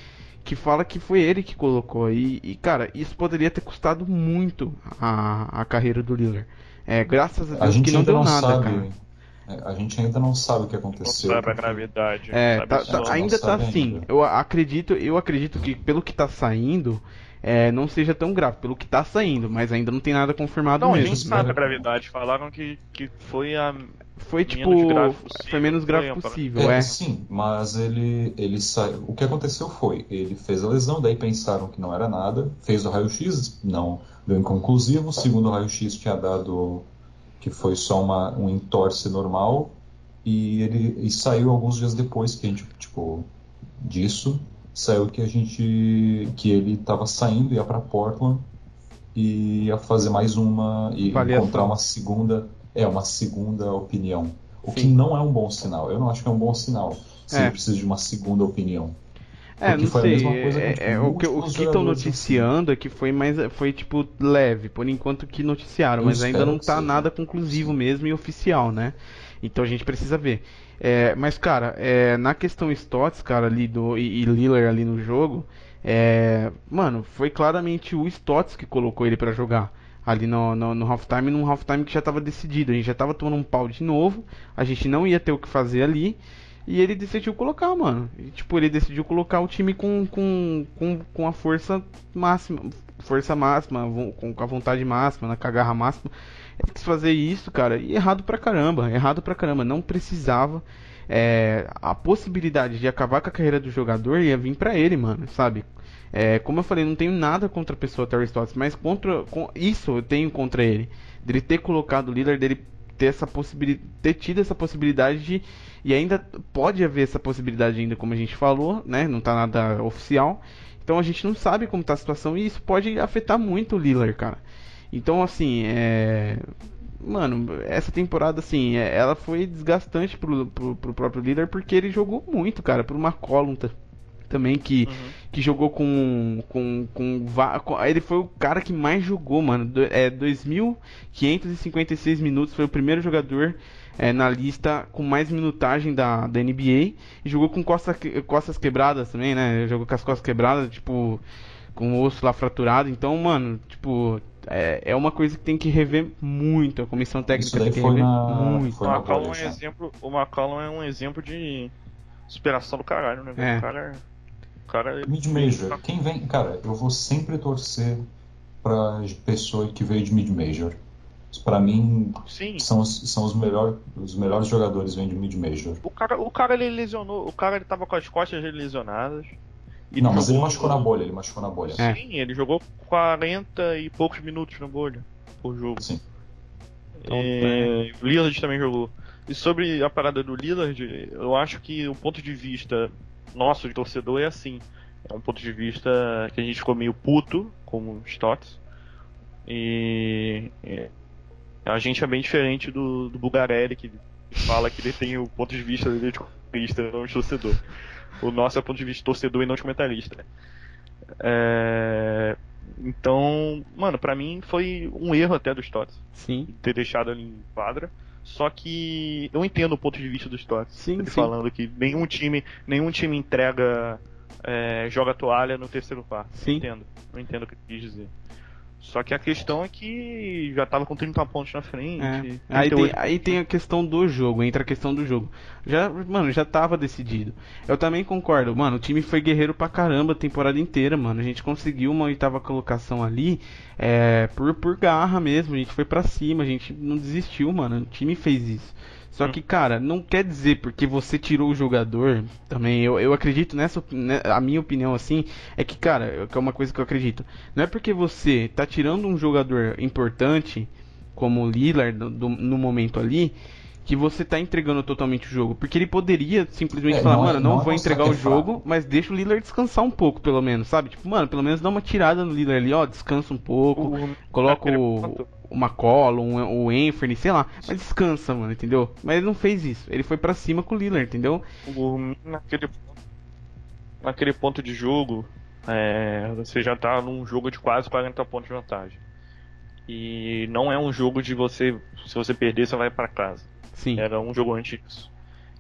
que fala que foi ele que colocou. E, e cara, isso poderia ter custado muito a, a carreira do Lillard. É, graças a Deus a que não deu não nada, sabe, cara. A gente ainda não sabe o que aconteceu. Não sabe a gravidade. É, tá, tá, ainda tá assim. Ainda. Eu acredito, eu acredito que pelo que tá saindo, é, não seja tão grave, pelo que tá saindo, mas ainda não tem nada confirmado não, mesmo. Não, a gente sabe a gravidade. Falaram que, que foi a. Foi tipo. Menos foi menos grave possível, é, é. Sim, mas ele, ele saiu. O que aconteceu foi, ele fez a lesão, daí pensaram que não era nada, fez o raio-x, não deu inconclusivo. Segundo o raio-x tinha dado que foi só uma, um entorse normal. E ele e saiu alguns dias depois que a gente, tipo, disso, saiu que a gente que ele estava saindo ia para Portland e ia fazer mais uma e encontrar uma segunda é uma segunda opinião o Sim. que não é um bom sinal eu não acho que é um bom sinal se é. ele precisa de uma segunda opinião é, não sei. É, é, o que o que estão noticiando assim. é que foi mais foi tipo leve, por enquanto que noticiaram, mas ainda não tá nada conclusivo mesmo e oficial, né? Então a gente precisa ver. É, mas cara, é, na questão Stotts, cara, ali do e, e Lillard ali no jogo, é, mano, foi claramente o Stotts que colocou ele para jogar ali no, no, no halftime, num halftime que já estava decidido. A gente já estava tomando um pau de novo, a gente não ia ter o que fazer ali. E ele decidiu colocar, mano. E, tipo, ele decidiu colocar o time com, com, com, com a força máxima. Força máxima, com, a vontade máxima, na cagarra máxima. Ele fazer isso, cara. E errado pra caramba. Errado pra caramba. Não precisava. É, a possibilidade de acabar com a carreira do jogador ia vir para ele, mano, sabe? É, como eu falei, não tenho nada contra a pessoa Terry Stotts, mas contra com, isso eu tenho contra ele. Dele ter colocado o líder dele ter essa possibilidade, ter tido essa possibilidade de e ainda pode haver essa possibilidade ainda, como a gente falou, né? Não tá nada oficial. Então a gente não sabe como tá a situação e isso pode afetar muito o Lillard, cara. Então assim, é mano, essa temporada, assim, é, ela foi desgastante pro, pro, pro próprio líder porque ele jogou muito, cara, por uma column também que, uhum. que jogou com, com, com, com, Ele foi o cara que mais jogou, mano. Do, é 2.556 minutos, foi o primeiro jogador é, na lista com mais minutagem da, da NBA. E jogou com costa, costas quebradas também, né? Jogou com as costas quebradas, tipo, com o osso lá fraturado. Então, mano, tipo, é, é uma coisa que tem que rever muito. A comissão técnica tem que rever na... muito. O McCollum, é um exemplo, o McCollum é um exemplo de superação do caralho, né? É. O cara, o cara Mid-Major. Quem vem. Cara, eu vou sempre torcer pra pessoa que veio de Mid-Major. Para mim, Sim. são, os, são os, melhor, os melhores jogadores vêm de mid-major. O cara, o cara ele lesionou, o cara ele tava com as costas lesionadas. E não, mas ele machucou na bolha, ele machucou na bolha. É. Sim, ele jogou 40 e poucos minutos na bolha por jogo. Sim. Então, é, o Lillard também jogou. E sobre a parada do Lillard, eu acho que o ponto de vista nosso de torcedor é assim. É um ponto de vista que a gente ficou meio puto, como Stotts. E A gente é bem diferente do, do Bugarelli, que fala que ele tem o ponto de vista dele de não de torcedor. O nosso é o ponto de vista torcedor e não de comentarista. É... Então, mano, para mim foi um erro até dos Tots. Sim. Ter deixado ele em quadra. Só que eu entendo o ponto de vista dos Tots. Sim, ele sim. falando que nenhum time, nenhum time entrega é, joga toalha no terceiro quarto. Sim. Eu entendo. Eu entendo o que ele quis dizer. Só que a questão é que já tava com 30 pontos na frente. É. Aí, tem, 38 aí tem a questão do jogo, entra a questão do jogo. Já, mano, já tava decidido. Eu também concordo, mano, o time foi guerreiro pra caramba a temporada inteira, mano. A gente conseguiu uma oitava colocação ali é, por, por garra mesmo, a gente foi pra cima, a gente não desistiu, mano. O time fez isso. Só Hum. que, cara, não quer dizer porque você tirou o jogador, também, eu, eu acredito nessa, né, a minha opinião assim, é que, cara, que é uma coisa que eu acredito. Não é porque você tá tirando um jogador importante, como o Lillard, do- do- no momento ali, que você tá entregando totalmente o jogo. Porque ele poderia simplesmente É, falar, não é- mano, não, não é vou entregar o é jogo, mas deixa o Lillard descansar um pouco, pelo menos, sabe? Tipo, mano, pelo menos dá uma tirada no Lillard ali, ó, descansa um pouco, O- coloca o, ponto- o McCollum, o Anthony, sei lá, mas descansa, mano, entendeu? Mas ele não fez isso, ele foi pra cima com o Lillard, entendeu? naquele, naquele ponto de jogo, é, você já tá num jogo de quase 40 pontos de vantagem. E não é um jogo de você, se você perder, você vai pra casa. Sim, Era um jogo antes disso.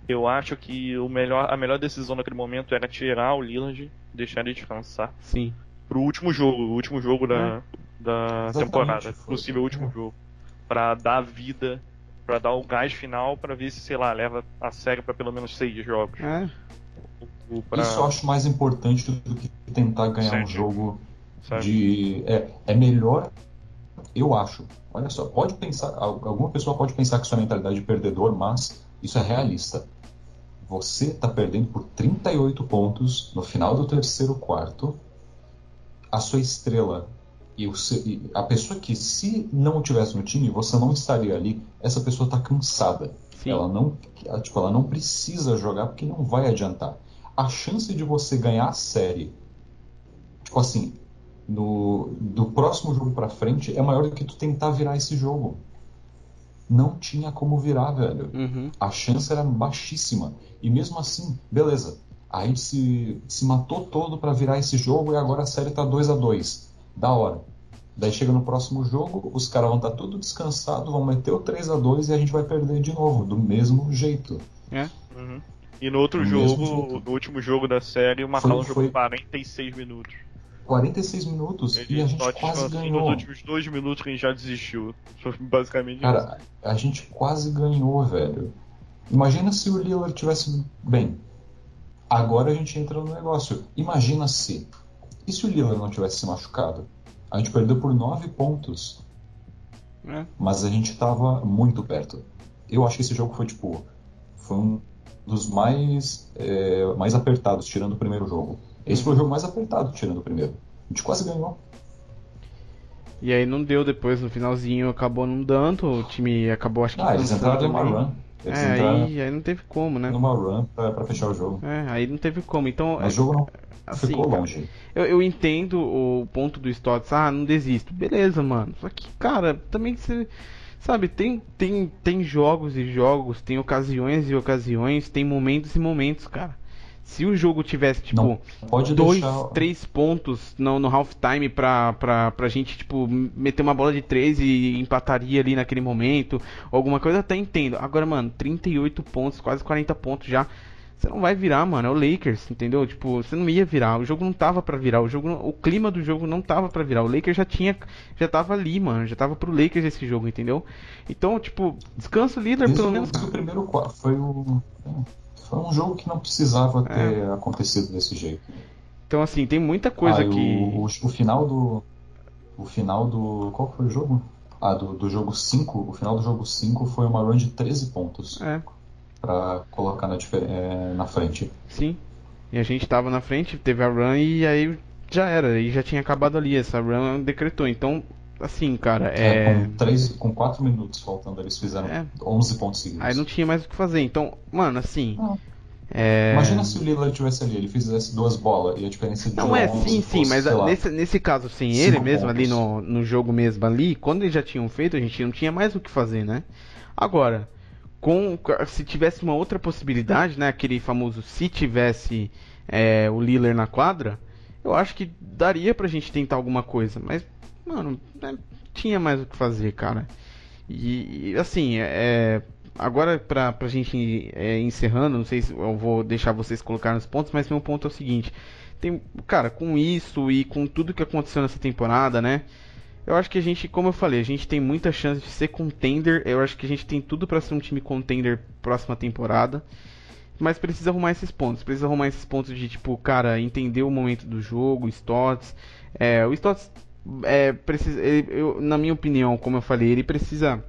Eu acho que o melhor, a melhor decisão naquele momento era tirar o Lillard, deixar ele descansar sim. pro último jogo, o último jogo da, da Exatamente, temporada, foi. possível último jogo, Pra dar vida, pra dar o gás final, pra ver se sei lá leva a série pra pelo menos seis jogos. É, Ou pra- Isso eu acho mais importante do que tentar ganhar um jogo sabe? de. É, é melhor, eu acho. Olha só, pode pensar, al- alguma pessoa pode pensar que isso é mentalidade de perdedor, mas isso é realista. Você está perdendo por 38 pontos no final do terceiro quarto. A sua estrela e, o e a pessoa que, se não tivesse no time, você não estaria ali. Essa pessoa está cansada. sim. Ela não, tipo, ela não precisa jogar porque não vai adiantar. A chance de você ganhar a série, tipo assim, no, do próximo jogo pra frente é maior do que tu tentar virar esse jogo. Não tinha como virar, velho. Uhum. A chance era baixíssima. E mesmo assim, beleza. Aí se, se matou todo pra virar esse jogo e agora a série tá 2 a 2 Da hora. Daí chega no próximo jogo, os caras vão estar tudo descansados, vão meter o 3 a 2 e a gente vai perder de novo, do mesmo jeito. Uhum. E no outro No jogo, no último jogo da série, o Macalão Foi- jogou foi- 46 minutos. 46 minutos e a gente quase nos ganhou. últimos dois minutos que a gente já desistiu. Basicamente isso. Cara, a gente quase ganhou, velho. Imagina se o Lillard tivesse bem. Agora a gente entra no negócio. Imagina se. E se o Lillard não tivesse se machucado? A gente perdeu por 9 pontos. É. Mas a gente tava muito perto. Eu acho que esse jogo foi tipo. Foi um dos mais, é, mais apertados, tirando o primeiro jogo. Esse foi o jogo mais apertado, tirando o primeiro. A gente quase ganhou. E aí não deu depois, no finalzinho acabou não dando, o time acabou acho que Ah, eles entraram numa também. run. Eles É, aí, aí não teve como, né? numa run pra, pra fechar o jogo. É, aí não teve como. Então, o jogo não assim, ficou longe. Eu, eu entendo o ponto do Stotts, ah, não desisto. Beleza, mano. Só que, cara, também você. Sabe, tem, tem, tem jogos e jogos, tem ocasiões e ocasiões, tem momentos e momentos, cara. Se o jogo tivesse, tipo, Não pode dois, deixar. três pontos no, no halftime pra, pra, pra gente, tipo, meter uma bola de três e empataria ali naquele momento, alguma coisa, até entendo. Agora, mano, 38 pontos, quase 40 pontos já. Você não vai virar, mano. É o Lakers, entendeu? Tipo, você não ia virar. O jogo não tava pra virar. O jogo, o clima do jogo não tava pra virar. O Lakers já tinha, já tava ali, mano. Já tava pro Lakers esse jogo, entendeu? Então, tipo, descansa o líder Desde pelo menos. desde o primeiro quarto. Foi, o, foi um jogo que não precisava ter acontecido desse jeito. Então, assim, tem muita coisa Ah, que. o, o, o final do. O final do. Qual foi o jogo? Ah, do, do jogo 5. O final do jogo 5 foi uma run de 13 pontos É, pra colocar na, é, na frente. sim. E a gente tava na frente, teve a run e aí já era. E já tinha acabado ali. Essa run decretou. Então, assim, cara, É, é. com, três, com 4 minutos faltando, eles fizeram É. 11 pontos seguidos. Aí não tinha mais o que fazer. Então, mano, assim. Ah. É... Imagina se o Lillard tivesse ali, ele fizesse duas bolas e a diferença de Não é, sim, sim, mas fosse, nesse, nesse caso, sem ele mesmo, pontos. ali no, no jogo mesmo ali, quando eles já tinham feito, a gente não tinha mais o que fazer, né? Agora, com se tivesse uma outra possibilidade, né? Aquele famoso se tivesse é, o Lillard na quadra, eu acho que daria pra gente tentar alguma coisa, mas, mano, né, tinha mais o que fazer, cara. E, e assim, é, agora pra, pra gente é, encerrando, não sei se eu vou deixar vocês colocar nos pontos, mas meu ponto é o seguinte. Tem, cara, com isso e com tudo que aconteceu nessa temporada, né? Eu acho que a gente, como eu falei, a gente tem muita chance de ser contender. Eu acho que a gente tem tudo para ser um time contender próxima temporada. Mas precisa arrumar esses pontos. Precisa arrumar esses pontos de, tipo, cara, entender o momento do jogo, Stotts. É, o Stotts, é, precisa, ele, eu, na minha opinião, como eu falei, ele precisa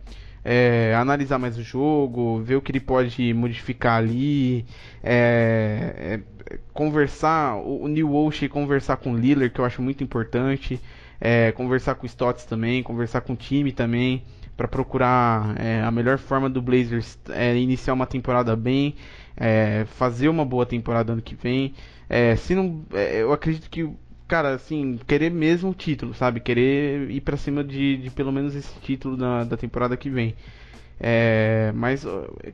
é, analisar mais o jogo, ver o que ele pode modificar ali, é, é, conversar, o, o New Walsh conversar com o Lillard, que eu acho muito importante, é, conversar com o Stotts também, conversar com o time também, para procurar é, a melhor forma do Blazers iniciar uma temporada bem, fazer uma boa temporada ano que vem. se não, eu acredito que cara, assim, querer mesmo o título, sabe? Querer ir para cima de, de, pelo menos esse título da, da temporada que vem. É, mas,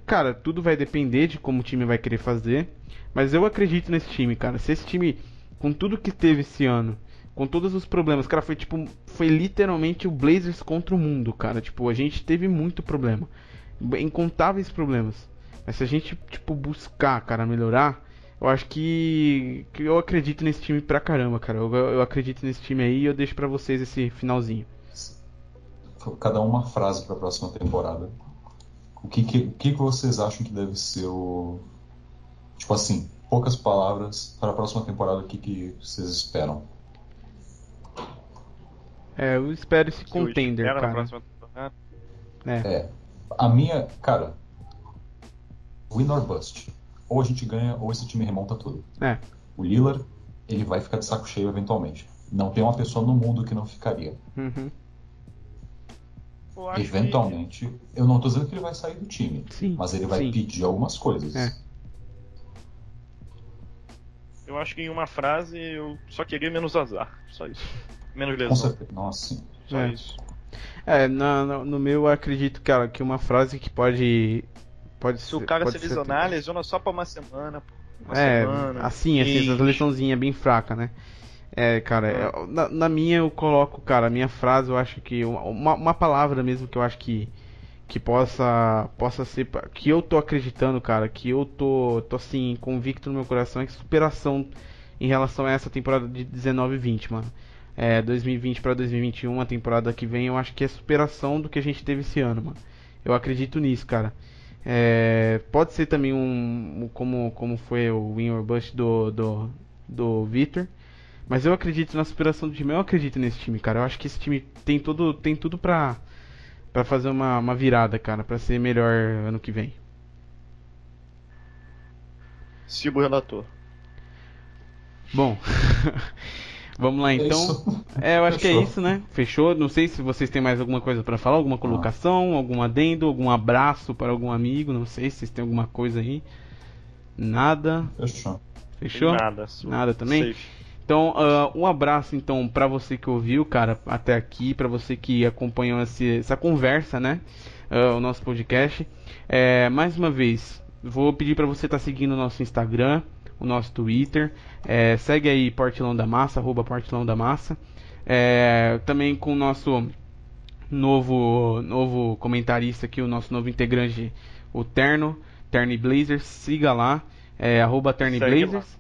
cara, tudo vai depender de como o time vai querer fazer. Mas eu acredito nesse time, cara. Se esse time, com tudo que teve esse ano, com todos os problemas, cara, foi tipo, foi literalmente o Blazers contra o mundo, cara. Tipo, a gente teve muito problema, incontáveis problemas. Mas se a gente, tipo, buscar, cara, melhorar, eu acho que, que eu acredito nesse time pra caramba, cara. Eu, eu acredito nesse time aí e eu deixo pra vocês esse finalzinho. Cada uma frase pra próxima temporada. O que, que, que vocês acham que deve ser o. Tipo assim, poucas palavras para a próxima temporada, o que, que vocês esperam? É, eu espero esse contender, cara. É. é. A minha, cara, win or bust ou a gente ganha ou esse time remonta tudo. É. O Lillard, ele vai ficar de saco cheio eventualmente. Não tem uma pessoa no mundo que não ficaria. Uhum. Eventualmente, que... eu não tô dizendo que ele vai sair do time, sim, mas ele vai sim. pedir algumas coisas. É. Eu acho que em uma frase eu só queria menos azar, só isso. Menos lesão. Com certeza. Nossa, sim. Só é. isso. É, no, no meu eu acredito, cara, que uma frase que pode Pode se ser, o cara se lesionar, lesiona só pra uma semana. Uma é, semana, assim, assim, essa lesãozinha bem fraca, né? É, cara, é. na, na, minha eu coloco, cara, a minha frase eu acho que uma, uma palavra mesmo que eu acho que que possa possa ser que eu tô acreditando, cara, que eu tô tô assim convicto no meu coração é que superação em relação a essa temporada de 19 e 20, mano. É, 2020 para 2021, a temporada que vem, eu acho que é superação do que a gente teve esse ano, mano. Eu acredito nisso, cara. É, pode ser também um como, como foi o win or bust do, do, do Victor. Mas eu acredito na superação do time, eu acredito nesse time, cara. Eu acho que esse time tem tudo, tem tudo pra, pra fazer uma, uma virada, cara, pra ser melhor ano que vem. Sigo o relator. Bom, <laughs> Vamos lá então. É, eu acho Fechou. que é isso, né? Fechou. Não sei se vocês têm mais alguma coisa para falar, alguma colocação, algum adendo, algum abraço para algum amigo. Não sei se vocês têm alguma coisa aí. Nada. Fechou. Fechou? Nada. Nada também. Safe. Então, uh, um abraço então para você que ouviu, cara, até aqui, para você que acompanhou esse, essa conversa, né? Uh, o nosso podcast. É, mais uma vez, vou pedir para você estar tá seguindo o nosso Instagram, o nosso Twitter. É, segue aí Portilão da Massa, arroba Portilão da Massa. É, também com o nosso novo, novo comentarista aqui, o nosso novo integrante, o Terno, Terni Blazers. Siga lá, é, arroba Blazers.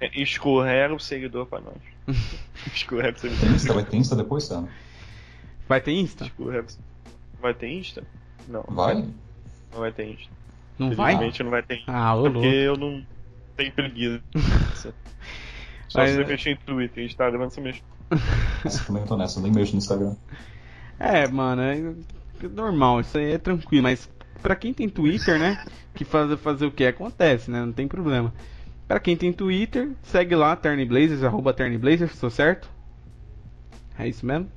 É, escorrega o seguidor pra nós. <laughs> escorrega o seguidor. Insta, vai ter Insta depois, Sam? Vai ter Insta? Escorrega. Vai ter Insta? Não. Vai? Não vai ter Insta. Não vai? não vai ter. Ah, ô, Porque louco. eu não tenho preguiça. <laughs> Só Mas... se mexer em Twitter, Instagram você mexe. <laughs> Também tô nessa, eu nem mexo no Instagram. É, mano, é normal, isso aí é tranquilo, mas pra quem tem Twitter, né? Que faz, fazer o que acontece, né? Não tem problema. Pra quem tem Twitter, segue lá, TernyBlazers, arroba TernyBlazers, tô certo? É isso mesmo?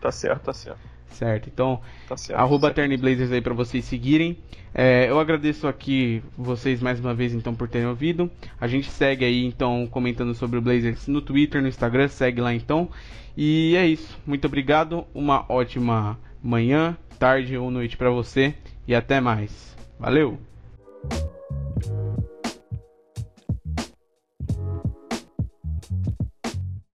Tá certo, tá certo. Certo, então, Tá certo. arroba Blazers aí pra vocês seguirem. É, eu agradeço aqui vocês mais uma vez então por terem ouvido. A gente segue aí então comentando sobre o Blazers no Twitter, no Instagram, segue lá então. E é isso. Muito obrigado. Uma ótima manhã, tarde ou noite pra você e até mais. Valeu.